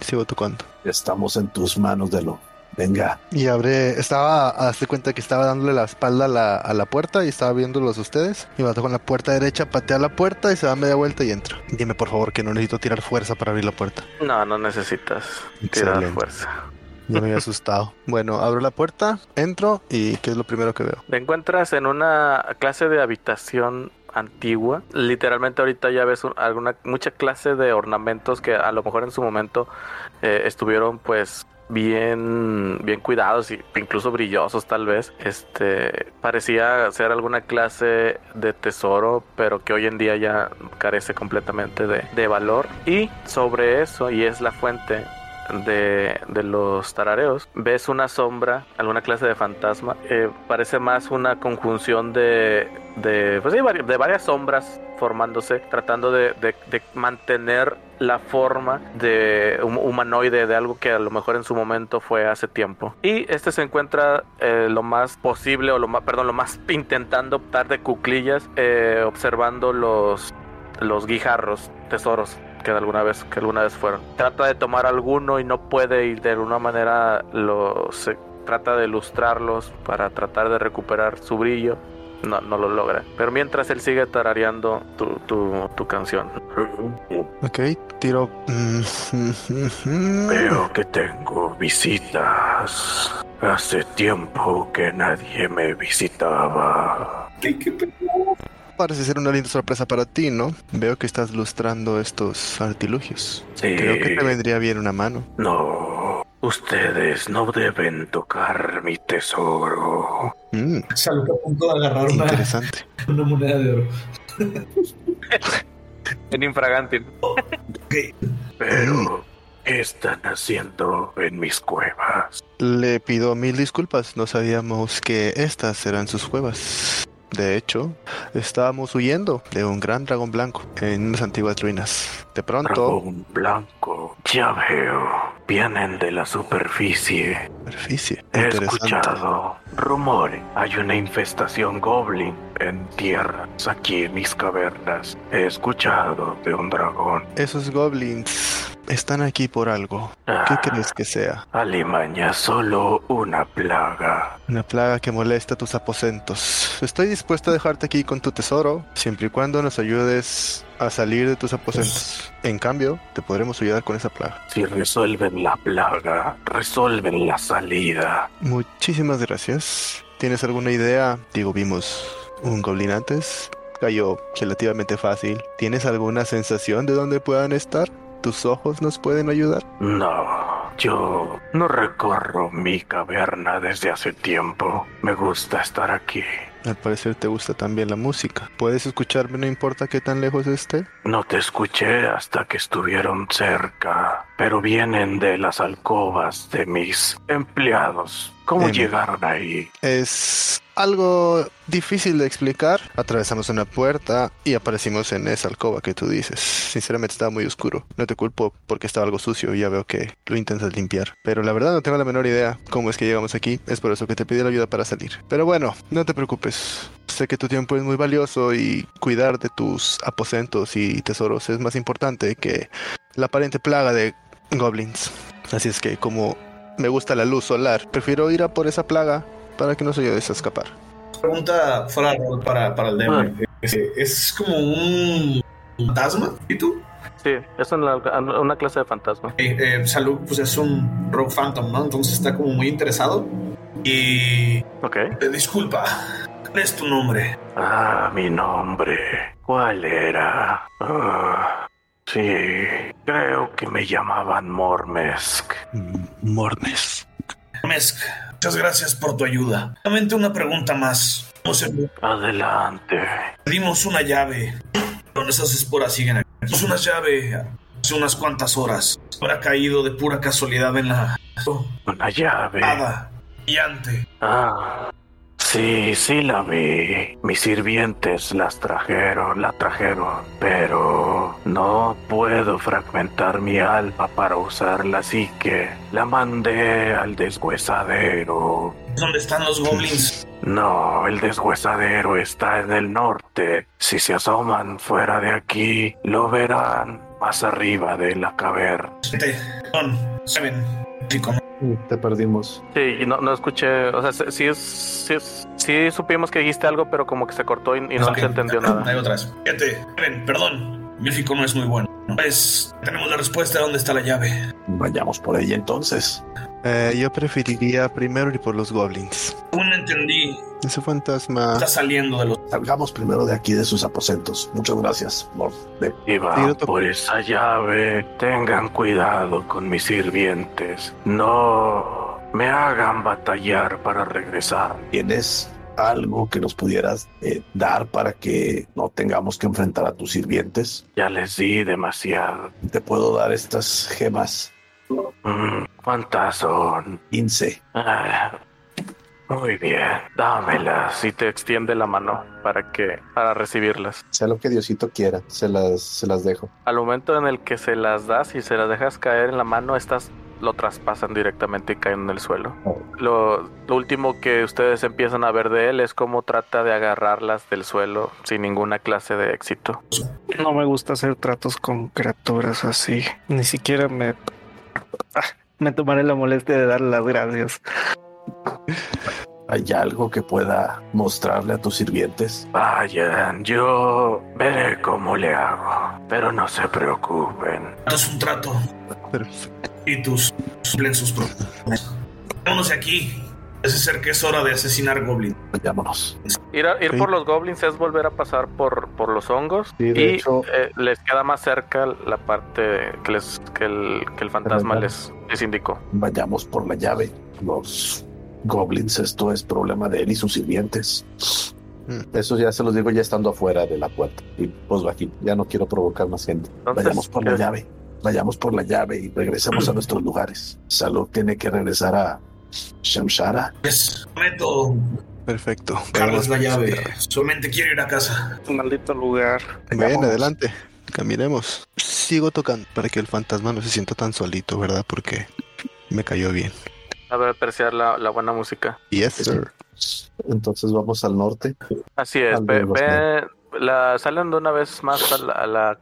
Sigo tocando. Estamos en tus manos, Delo. Venga. Y abre, estaba, hazte cuenta que estaba dándole la espalda a la, a la puerta y estaba viéndolos a ustedes. Y va con la puerta derecha, patea la puerta y se da media vuelta y entra. Dime por favor que no necesito tirar fuerza para abrir la puerta. No, no necesitas tirar fuerza. Ya me había asustado. [LAUGHS] Bueno, abro la puerta, entro y ¿qué es lo primero que veo? Te encuentras en una clase de habitación antigua. Literalmente ahorita ya ves un- alguna mucha clase de ornamentos que a lo mejor en su momento eh, estuvieron pues bien bien cuidados y incluso brillosos tal vez. Este parecía ser alguna clase de tesoro, pero que hoy en día ya carece completamente de, de valor. Y sobre eso, y es la fuente de, de los tarareos, ves una sombra, alguna clase de fantasma. eh, parece más una conjunción de, de, pues sí, de varias sombras formándose, tratando de- de mantener la forma de un humanoide, de algo que a lo mejor en su momento fue hace tiempo. Y este se encuentra eh, lo más posible, o lo más, perdón, lo más [LAUGHS] intentando optar de cuclillas, eh, observando los, los guijarros, tesoros que alguna vez que alguna vez fueron. Trata de tomar alguno y no puede y de alguna manera lo se trata de ilustrarlos para tratar de recuperar su brillo. No, no lo logra. Pero mientras él sigue tarareando tu, tu, tu canción. Ok, tiro... [LAUGHS] Veo que tengo visitas. Hace tiempo que nadie me visitaba. ¿Qué, qué pe- Parece ser una linda sorpresa para ti, ¿no? Veo que estás lustrando estos artilugios. Sí. Creo que te vendría bien una mano. No, ustedes no deben tocar mi tesoro. Mm, Salud a punto de agarrar una, interesante. [LAUGHS] una moneda de oro. [LAUGHS] En Infragantin. Pero, ¿qué están haciendo en mis cuevas? Le pido mil disculpas, no sabíamos que estas eran sus cuevas. De hecho, estábamos huyendo de un gran dragón blanco en unas antiguas ruinas. De pronto, Dragón blanco. Ya veo. Vienen de la superficie. superficie. He escuchado rumores. Hay una infestación goblin en tierras aquí en mis cavernas. He escuchado de un dragón. Esos goblins están aquí por algo. ¿Qué Ah, crees que sea? Alimaña, solo una plaga. Una plaga que molesta tus aposentos. Estoy dispuesto a dejarte aquí con tu tesoro, siempre y cuando nos ayudes a salir de tus aposentos. En cambio, te podremos ayudar con esa plaga. Si resuelven la plaga, resuelven la salida. Muchísimas gracias. ¿Tienes alguna idea? Digo, vimos un goblin antes. Cayó relativamente fácil. ¿Tienes alguna sensación de dónde puedan estar? ¿Tus ojos nos pueden ayudar? No, yo no recorro mi caverna desde hace tiempo. Me gusta estar aquí. Al parecer te gusta también la música. ¿Puedes escucharme no importa qué tan lejos esté? No te escuché hasta que estuvieron cerca, pero vienen de las alcobas de mis empleados. ¿Cómo llegaron ahí? Es algo difícil de explicar. Atravesamos una puerta y aparecimos en esa alcoba que tú dices. Sinceramente estaba muy oscuro. No te culpo porque estaba algo sucio y ya veo que lo intentas limpiar. Pero la verdad no tengo la menor idea cómo es que llegamos aquí. Es por eso que te pedí la ayuda para salir. Pero bueno, no te preocupes. Sé que tu tiempo es muy valioso y cuidar de tus aposentos y tesoros es más importante que la aparente plaga de goblins. Así es que como me gusta la luz solar, prefiero ir a por esa plaga para que nos ayudes a escapar. Pregunta fuera de rol para, para el Ah. DM. Es, es como un fantasma. ¿Y tú? Sí, es una, una clase de fantasma. Eh, eh, Salud, pues es un Rogue Phantom, ¿no? Entonces está como muy interesado Y Ok. eh, disculpa, ¿cuál es tu nombre? Ah, mi nombre. ¿Cuál era? Ah, sí, creo que me llamaban Mormesk. Mm, Mornes. Mesk, muchas gracias por tu ayuda. Solamente una pregunta más. Hemos Adelante. Dimos una llave. Donde esas esporas siguen aquí. Es una llave hace unas cuantas horas. Habrá caído de pura casualidad en la Una llave. nada brillante. Ah, sí, sí la vi. Mis sirvientes las trajeron, la trajeron. Pero no puedo fragmentar mi alma para usarla, así que la mandé al deshuesadero. ¿Dónde están los goblins? No, el deshuesadero está en el norte. Si se asoman fuera de aquí, lo verán más arriba de la caverna. Saben. Te perdimos. Sí, y no, no escuché, o sea, sí, sí es, sí es- sí supimos que dijiste algo, pero como que se cortó y, y no se entendió nada. Hay otras. Ven, perdón. México no es muy bueno. Pues tenemos la respuesta de dónde está la llave. Vayamos por ella entonces. Eh, yo preferiría primero ir por los goblins. Aún no entendí. Ese fantasma. Está saliendo de los. Salgamos primero de aquí de sus aposentos. Muchas gracias, Lord. To- por esa llave. Tengan cuidado con mis sirvientes. No me hagan batallar para regresar. ¿Tienes algo que nos pudieras eh, dar para que no tengamos que enfrentar a tus sirvientes? Ya les di demasiado. Te puedo dar estas gemas ¿Cuántas son? 15. Ah, muy bien. Dámelas. Y te extiende la mano para que, para recibirlas. Sea lo que Diosito quiera, se las, se las dejo. Al momento en el que se las das y se las dejas caer en la mano, estas lo traspasan directamente y caen en el suelo. Oh. Lo, lo último que ustedes empiezan a ver de él es cómo trata de agarrarlas del suelo sin ninguna clase de éxito. No me gusta hacer tratos con criaturas así. Ni siquiera me. Ah, me tomaré la molestia de darle las gracias. ¿Hay algo que pueda mostrarle a tus sirvientes? Vayan, yo veré cómo le hago. Pero no se preocupen. Esto es un trato. Perfecto. Y tus sus promesas. Vámonos de aquí. Parece ser que es hora de asesinar goblins. Vayámonos. Ir, a- ir Ok. por los goblins es volver a pasar por, por los hongos Sí, de y hecho- eh, les queda más cerca la parte que, les, que, el, que el fantasma les, les indicó. Vayamos por la llave. Los goblins, esto es problema de él y sus sirvientes. Eso ya se los digo ya estando afuera de la puerta. Y pues aquí, ya no quiero provocar más gente. Entonces, Vayamos por la ¿qué- llave. Vayamos por la llave y regresemos a [CLEARS THROAT] nuestros lugares. Salud tiene que regresar a Shamshara. Les prometo Perfecto. dejarles la llave. Solamente quiero ir a casa. Maldito lugar. Ven, adelante. Caminemos. Sigo tocando para que el fantasma no se sienta tan solito, ¿verdad? Porque me cayó bien. Sabe apreciar la, la buena música. Yes, sir. Entonces vamos al norte. Así es, ve, menos, ve- la, salen de una vez más a la, a la,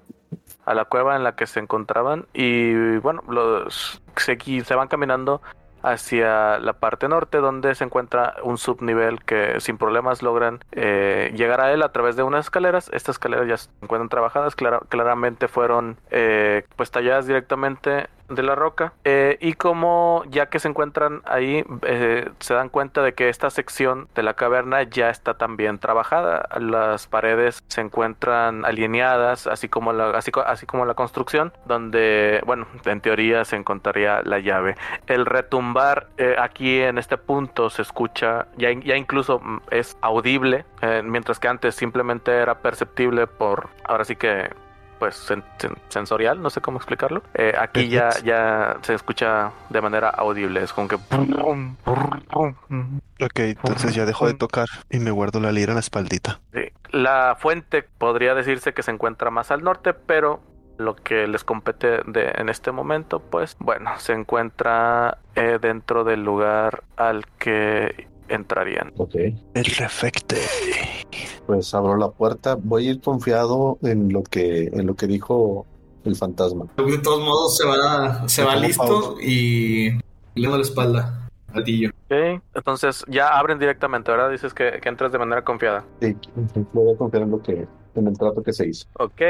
a la cueva en la que se encontraban y bueno, los se, se van caminando hacia la parte norte donde se encuentra un subnivel que sin problemas logran eh, llegar a él a través de unas escaleras. Estas escaleras ya se encuentran trabajadas, clara- claramente fueron eh, pues talladas directamente de la roca Eh, y como ya que se encuentran ahí eh, se dan cuenta de que esta sección de la caverna ya está también trabajada. Las paredes se encuentran alineadas así como la así, co- así como la construcción donde bueno en teoría se encontraría la llave. El retumbar eh, aquí en este punto se escucha ya, ya incluso mm, es audible mientras que antes simplemente era perceptible por ahora sí que pues sen- sen- sensorial, no sé cómo explicarlo. Eh, aquí ya, ya se escucha de manera audible, es como que... Ok, entonces ya dejo de tocar y me guardo la lira en la espaldita. Sí. La fuente podría decirse que se encuentra más al norte, pero lo que les compete de, en este momento, pues bueno, se encuentra eh, dentro del lugar al que entrarían. Ok. Perfecto. Pues abro la puerta. Voy a ir confiado en lo que, en lo que dijo el fantasma. De todos modos, se va, se va listo pausa. y le doy la espalda al tillo. Ok, Entonces ya abren directamente, ¿verdad? Dices que, que entras de manera confiada. Sí, voy a confiar en lo que, en el trato que se hizo. Ok,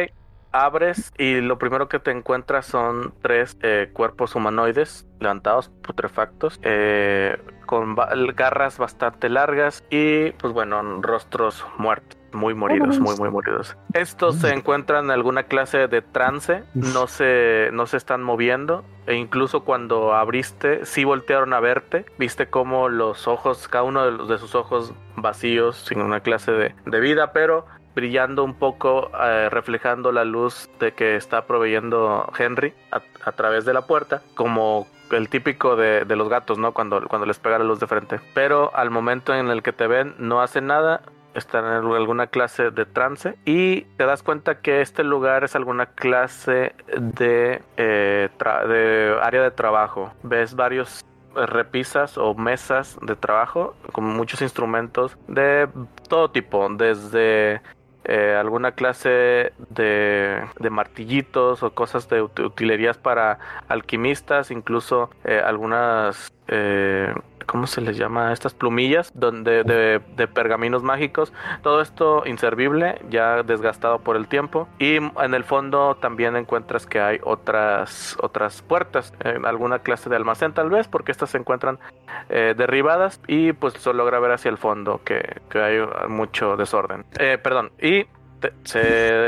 abres y lo primero que te encuentras son tres eh, cuerpos humanoides levantados, putrefactos, eh, con ba- garras bastante largas y, pues bueno, rostros muertos. Muy moridos, muy, muy moridos. Estos se encuentran en alguna clase de trance, no se, no se están moviendo, e incluso cuando abriste, sí voltearon a verte. Viste como los ojos, cada uno de, los- de sus ojos vacíos, sin una clase de, de vida, pero brillando un poco, eh, reflejando la luz de que está proveyendo Henry a, través de la puerta, como el típico de, los gatos, ¿no? Cuando, cuando les pega la luz de frente. Pero al momento en el que te ven, no hacen nada. Están en alguna clase de trance y te das cuenta que este lugar es alguna clase de, eh, de área de trabajo. Ves varios eh, repisas o mesas de trabajo con muchos instrumentos de todo tipo, desde eh, alguna clase de, de martillitos o cosas de ut- utilerías para alquimistas, incluso eh, algunas, eh, ¿cómo se les llama? Estas plumillas donde, de, pergaminos mágicos. Todo esto inservible, ya desgastado por el tiempo. Y en el fondo también encuentras que hay otras, otras puertas, en alguna clase de almacén tal vez, porque estas se encuentran eh, derribadas y pues se logra ver hacia el fondo que, hay mucho desorden. Eh, perdón, y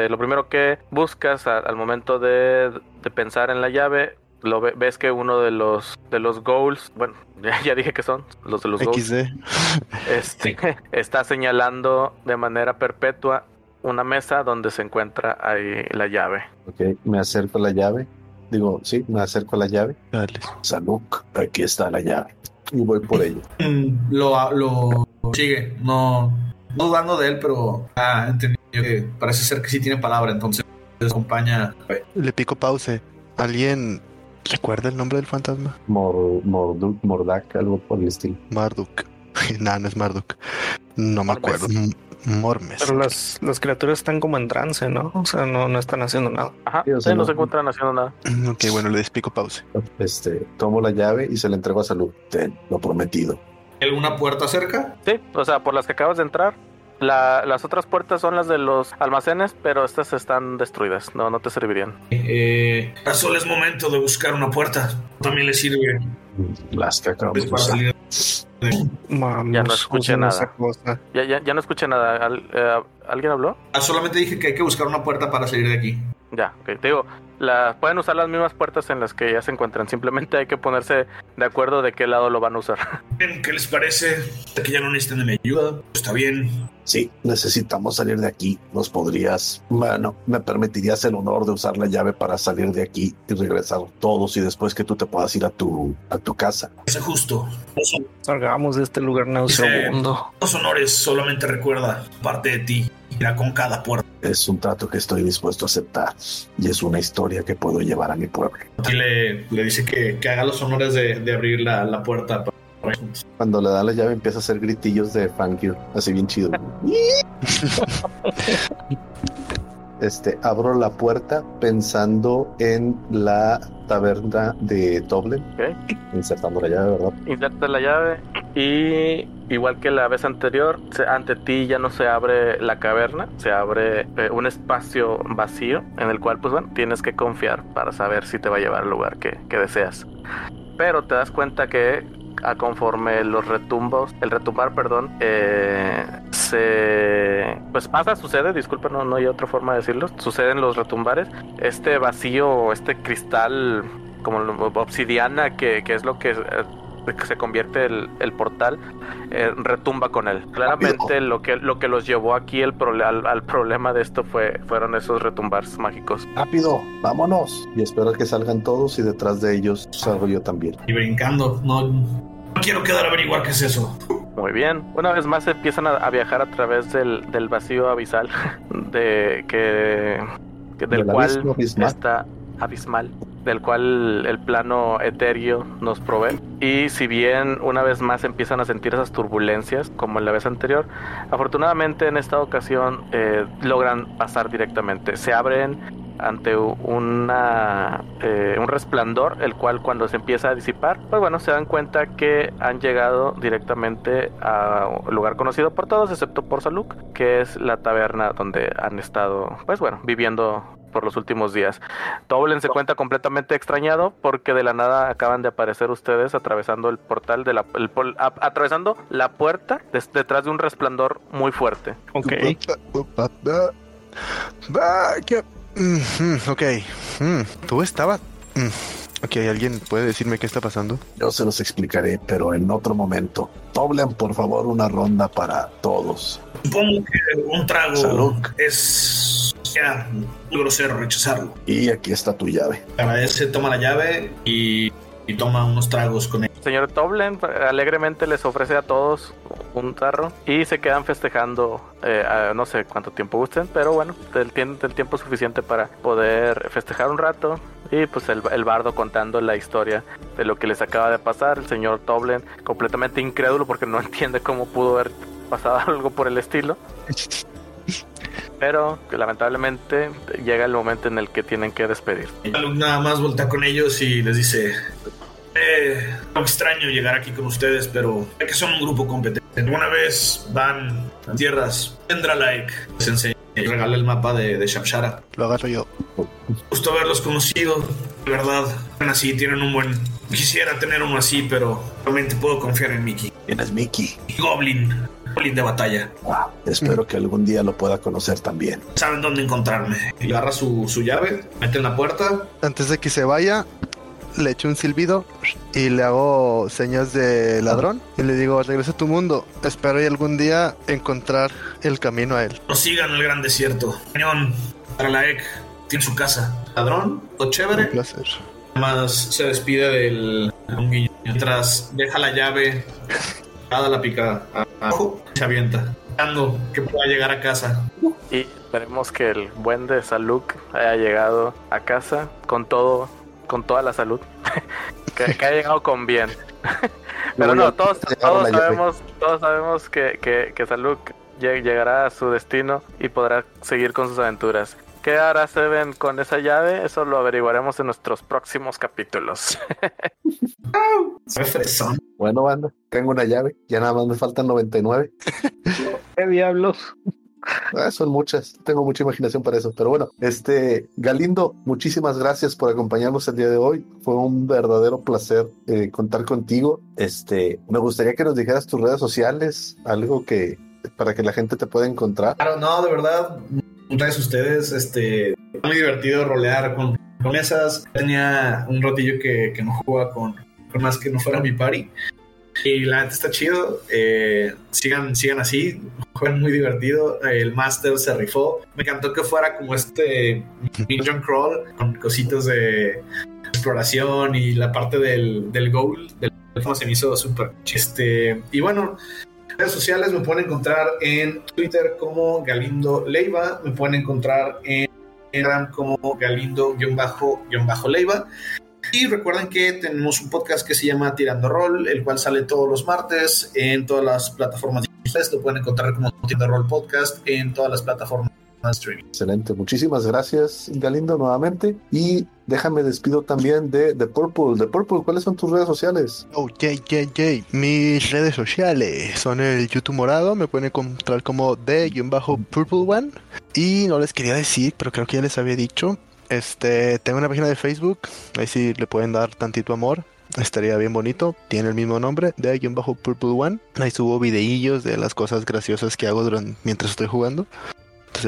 lo primero que buscas al momento de, de pensar en la llave, lo ve- ves que uno de los de los goals, bueno, [LAUGHS] ya, ya dije que son los de los goals, XD. este, [LAUGHS] está señalando de manera perpetua una mesa donde se encuentra ahí la llave. Ok, me acerco a la llave. Digo, sí, me acerco a la llave. Dale. Sanuk, aquí está la llave. Y voy por ella. [LAUGHS] Mm, Lo, lo sigue, no, no dudando de él, pero ha entendido que parece ser que sí tiene palabra, entonces acompaña. Le pico pause. ¿Alguien recuerda el nombre del fantasma? Mor, Morduk, Mordak, algo por el estilo. Marduk. [LAUGHS] no, no es Marduk. No me acuerdo. M- Mormes. Pero las, las criaturas están como en trance, ¿no? O sea, no, no están haciendo nada. Ajá, Sí, o sea, sí, no no- se encuentran haciendo nada. Ok, bueno, le despico pause. Este, tomo la llave y se la entrego a Salud. Ten, lo prometido. ¿Alguna puerta cerca? Sí, o sea, por las que acabas de entrar. La- las otras puertas son las de los almacenes, pero estas están destruidas. No, no te servirían. Eh, solo es momento de buscar una puerta. También le sirve Las que acabamos de salir. Vamos, Ya no escuché nada. Ya, ya, ya no escuché nada. Al- eh, ¿Alguien habló? Ah, solamente dije que hay que buscar una puerta para salir de aquí. Ya, ok. Te digo, la, pueden usar las mismas puertas en las que ya se encuentran. Simplemente hay que ponerse de acuerdo de qué lado lo van a usar. [LAUGHS] Bien, ¿Qué les parece? Que ya no necesitan de mi ayuda. Está bien. Sí, necesitamos salir de aquí. ¿Nos podrías, bueno, me permitirías el honor de usar la llave para salir de aquí y regresar todos y después que tú te puedas ir a tu, a tu casa? Es justo. Salgamos de este lugar nauseabundo. los honores solamente recuerda parte de ti. Irá con cada puerta. Es un trato que estoy dispuesto a aceptar y es una historia que puedo llevar a mi pueblo. Y le, le dice que, que haga los honores de, de abrir la, la puerta. Cuando le dan la llave empieza a hacer gritillos de fangirl, así bien chido. [LAUGHS] Este, abro la puerta pensando en la taberna de Toblen, Ok. insertando la llave, ¿verdad? Inserta la llave y igual que la vez anterior, ante ti ya no se abre la caverna, se abre eh, un espacio vacío en el cual pues bueno, tienes que confiar para saber si te va a llevar al lugar que, que deseas. Pero te das cuenta que a conforme los retumbos, el retumbar, perdón, eh, se pues pasa, sucede, disculpa, no, no hay otra forma de decirlo, suceden los retumbares, este vacío, este cristal como obsidiana que, que es lo que eh, que se convierte el, el portal eh, retumba con él claramente lo que lo que los llevó aquí el prole- al, al problema de esto fue fueron esos retumbars mágicos Rápido, vámonos. Y espero que salgan todos y detrás de ellos salgo yo también. Y brincando. No quiero quedar a averiguar qué es eso. Muy bien. Una vez más empiezan a, a viajar a través del, del vacío abisal [LAUGHS] de que, que del cual abismo abismal. está abismal, del cual el plano etéreo nos provee. Y si bien una vez más empiezan a sentir esas turbulencias como en la vez anterior, afortunadamente en esta ocasión eh, logran pasar directamente. Se abren ante una eh, un resplandor, el cual cuando se empieza a disipar, pues bueno, se dan cuenta que han llegado directamente a un lugar conocido por todos, excepto por Saluk, que es la taberna donde han estado, pues bueno, viviendo por los últimos días. Toblen se cuenta completamente extrañado porque de la nada acaban de aparecer ustedes atravesando el portal de la el pol- a- atravesando la puerta des- detrás de un resplandor muy fuerte. Ok. Vaya. Mhm, Ok. Mm, ¿Tú estabas? Mm, Ok, ¿alguien puede decirme qué está pasando? Yo se los explicaré, pero en otro momento. Doblen, por favor, una ronda para todos. Supongo que un trago Salud. es ya muy grosero rechazarlo. Y aquí está tu llave. Agradece, toma la llave y, y toma unos tragos con él. Señor Toblen alegremente les ofrece a todos un tarro y se quedan festejando, eh, a- no sé cuánto tiempo gusten, pero bueno, del, del tiempo suficiente para poder festejar un rato. Y pues el, el bardo contando la historia de lo que les acaba de pasar. El señor Toblen completamente incrédulo porque no [LAUGHS] entiende cómo pudo haber pasado [LAUGHS] algo por el estilo. Pero que lamentablemente llega el momento en el que tienen que despedir. Nada más voltea con ellos y les dice: eh, no extraño llegar aquí con ustedes, pero sé que son un grupo competente. Alguna vez van a tierras Tendralike, les enseña y regala el mapa de, de Shamshara. Lo agarro yo. Gusto haberlos conocido, de verdad. Así, tienen un buen. Quisiera tener uno así, pero realmente puedo confiar en Mickey. ¿Quién es Mickey? Goblin, Goblin de batalla. Ah, espero que algún día lo pueda conocer también. Saben dónde encontrarme. Y agarra su, su llave, mete en la puerta. Antes de que se vaya, le echo un silbido y le hago señas de ladrón y le digo, regresa a tu mundo. Espero y algún día encontrar el camino a él. Nos sigan al gran desierto. Cañón, Aralaek, tiene su casa. Ladrón, lo Un chévere. placer. Más se despide del un. Mientras deja la llave, cada la pica abajo, se avienta. Esperando que pueda llegar a casa. Y esperemos que el buen de Saluk haya llegado a casa con todo, con toda la salud. [LAUGHS] que, que haya llegado con bien. [LAUGHS] Pero no, todos, todos sabemos, todos sabemos que, que, que Saluk lleg- llegará a su destino y podrá seguir con sus aventuras. ¿Qué hará Seven con esa llave? Eso lo averiguaremos en nuestros próximos capítulos. Bueno, banda, tengo una llave. Ya nada más me faltan 99. ¿Qué diablos? Ah, son muchas. Tengo mucha imaginación para eso. Pero bueno, este Galindo, muchísimas gracias por acompañarnos el día de hoy. Fue un verdadero placer eh, contar contigo. Este, me gustaría que nos dijeras tus redes sociales, algo que para que la gente te pueda encontrar. Claro, no, de verdad, a ustedes. Este, muy divertido rolear con, con mesas. Tenía un ratillo que, que no jugaba con, con más que no fuera mi party. Y la neta está chido. Eh, sigan, sigan así. Juegan muy divertido. El Master se rifó. Me encantó que fuera como este Dungeon Crawl con cositas de exploración y la parte del, del goal. Del se me hizo súper chiste. Y bueno, redes sociales me pueden encontrar en Twitter como Galindo Leiva, me pueden encontrar en Instagram como Galindo-Leiva. Y recuerden que tenemos un podcast que se llama Tirando Rol, el cual sale todos los martes en todas las plataformas digitales. Lo pueden encontrar como Tirando Rol Podcast en todas las plataformas streaming. Excelente, muchísimas gracias Galindo nuevamente. Y déjame despido también de The Purple. The Purple, ¿cuáles son tus redes sociales? Oh, yay, yay, yay. Mis redes sociales son el YouTube morado. Me pueden encontrar como The-Purple One. Y no les quería decir, pero creo que ya les había dicho. Este, tengo una página de Facebook. Ahí sí le pueden dar tantito amor. Estaría bien bonito. Tiene el mismo nombre, The-Purple One. Ahí subo videillos de las cosas graciosas que hago durante, mientras estoy jugando.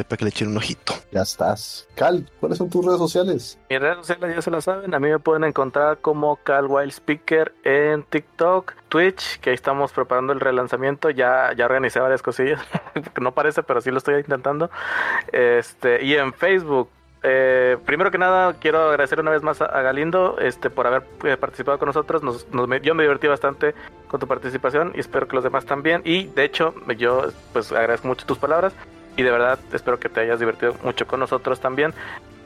Para que le echen un ojito. Ya estás. Cal, ¿cuáles son tus redes sociales? Mis redes sociales ya se lo saben. A mí me pueden encontrar como Cal Wild Speaker en TikTok, Twitch, que ahí estamos preparando el relanzamiento. Ya, ya organicé varias cosillas. [LAUGHS] no parece, pero sí lo estoy intentando. Este, y en Facebook. Eh, primero que nada, quiero agradecer una vez más a, a Galindo este, por haber eh, participado con nosotros. Nos, nos- yo me divertí bastante con tu participación y espero que los demás también. Y de hecho, yo pues agradezco mucho tus palabras y de verdad espero que te hayas divertido mucho con nosotros también.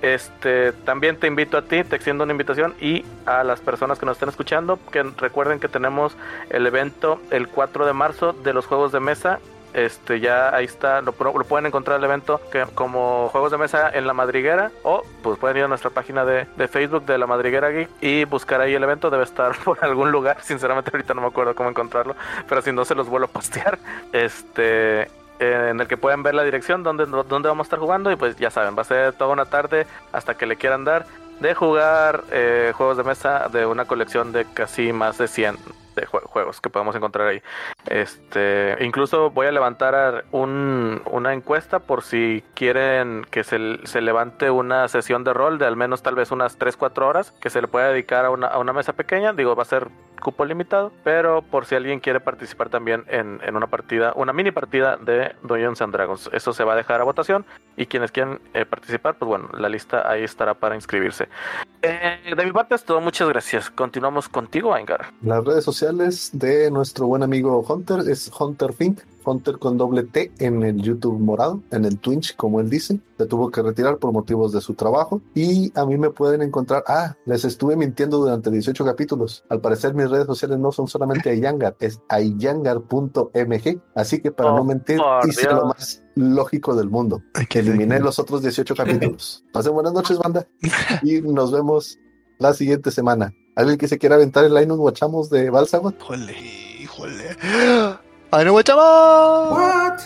Este, también te invito a ti, te extiendo una invitación y a las personas que nos estén escuchando que recuerden que tenemos el evento el 4 de marzo de los juegos de mesa. Este ya ahí está, lo, pueden encontrar el evento como juegos de mesa en la madriguera o pues pueden ir a nuestra página de, de Facebook de la madriguera geek y buscar ahí el evento, debe estar [LAUGHS] por algún lugar, sinceramente ahorita no me acuerdo cómo encontrarlo, pero si no se los vuelvo a postear, este en el que pueden ver la dirección donde, donde vamos a estar jugando y pues ya saben, va a ser toda una tarde hasta que le quieran dar de jugar eh, juegos de mesa de una colección de casi más de 100 de jue- juegos que podemos encontrar ahí. Este, incluso voy a levantar un- una encuesta por si quieren que se, se levante una sesión de rol de al menos tal vez unas 3-4 horas que se le pueda dedicar a una, a una mesa pequeña. Digo, va a ser cupo limitado, pero por si alguien quiere participar también en, en una partida, una mini partida de Dungeons and Dragons. Eso se va a dejar a votación y quienes quieran eh, participar, pues bueno, la lista ahí estará para inscribirse. Eh, de mi parte es todo, muchas gracias. Continuamos contigo, Aingar. Las redes sociales de nuestro buen amigo Hunter es Hunter Fink, Hunter con doble T en el YouTube morado, en el Twitch, como él dice. Se tuvo que retirar por motivos de su trabajo. Y a mí me pueden encontrar. Ah, les estuve mintiendo durante 18 capítulos. Al parecer, mis redes sociales no son solamente Ayangar, es ayangar.mg. Así que para Oh, no mentir, hice Dios. lo más lógico del mundo. Aquí Eliminé los otros 18 capítulos. [LAUGHS] Pasen buenas noches, banda. Y nos vemos la siguiente semana. ¿Alguien que se quiera aventar el Line Guachamos de Balsagot? Híjole, híjole. ¡Ay, no, guachamos! What?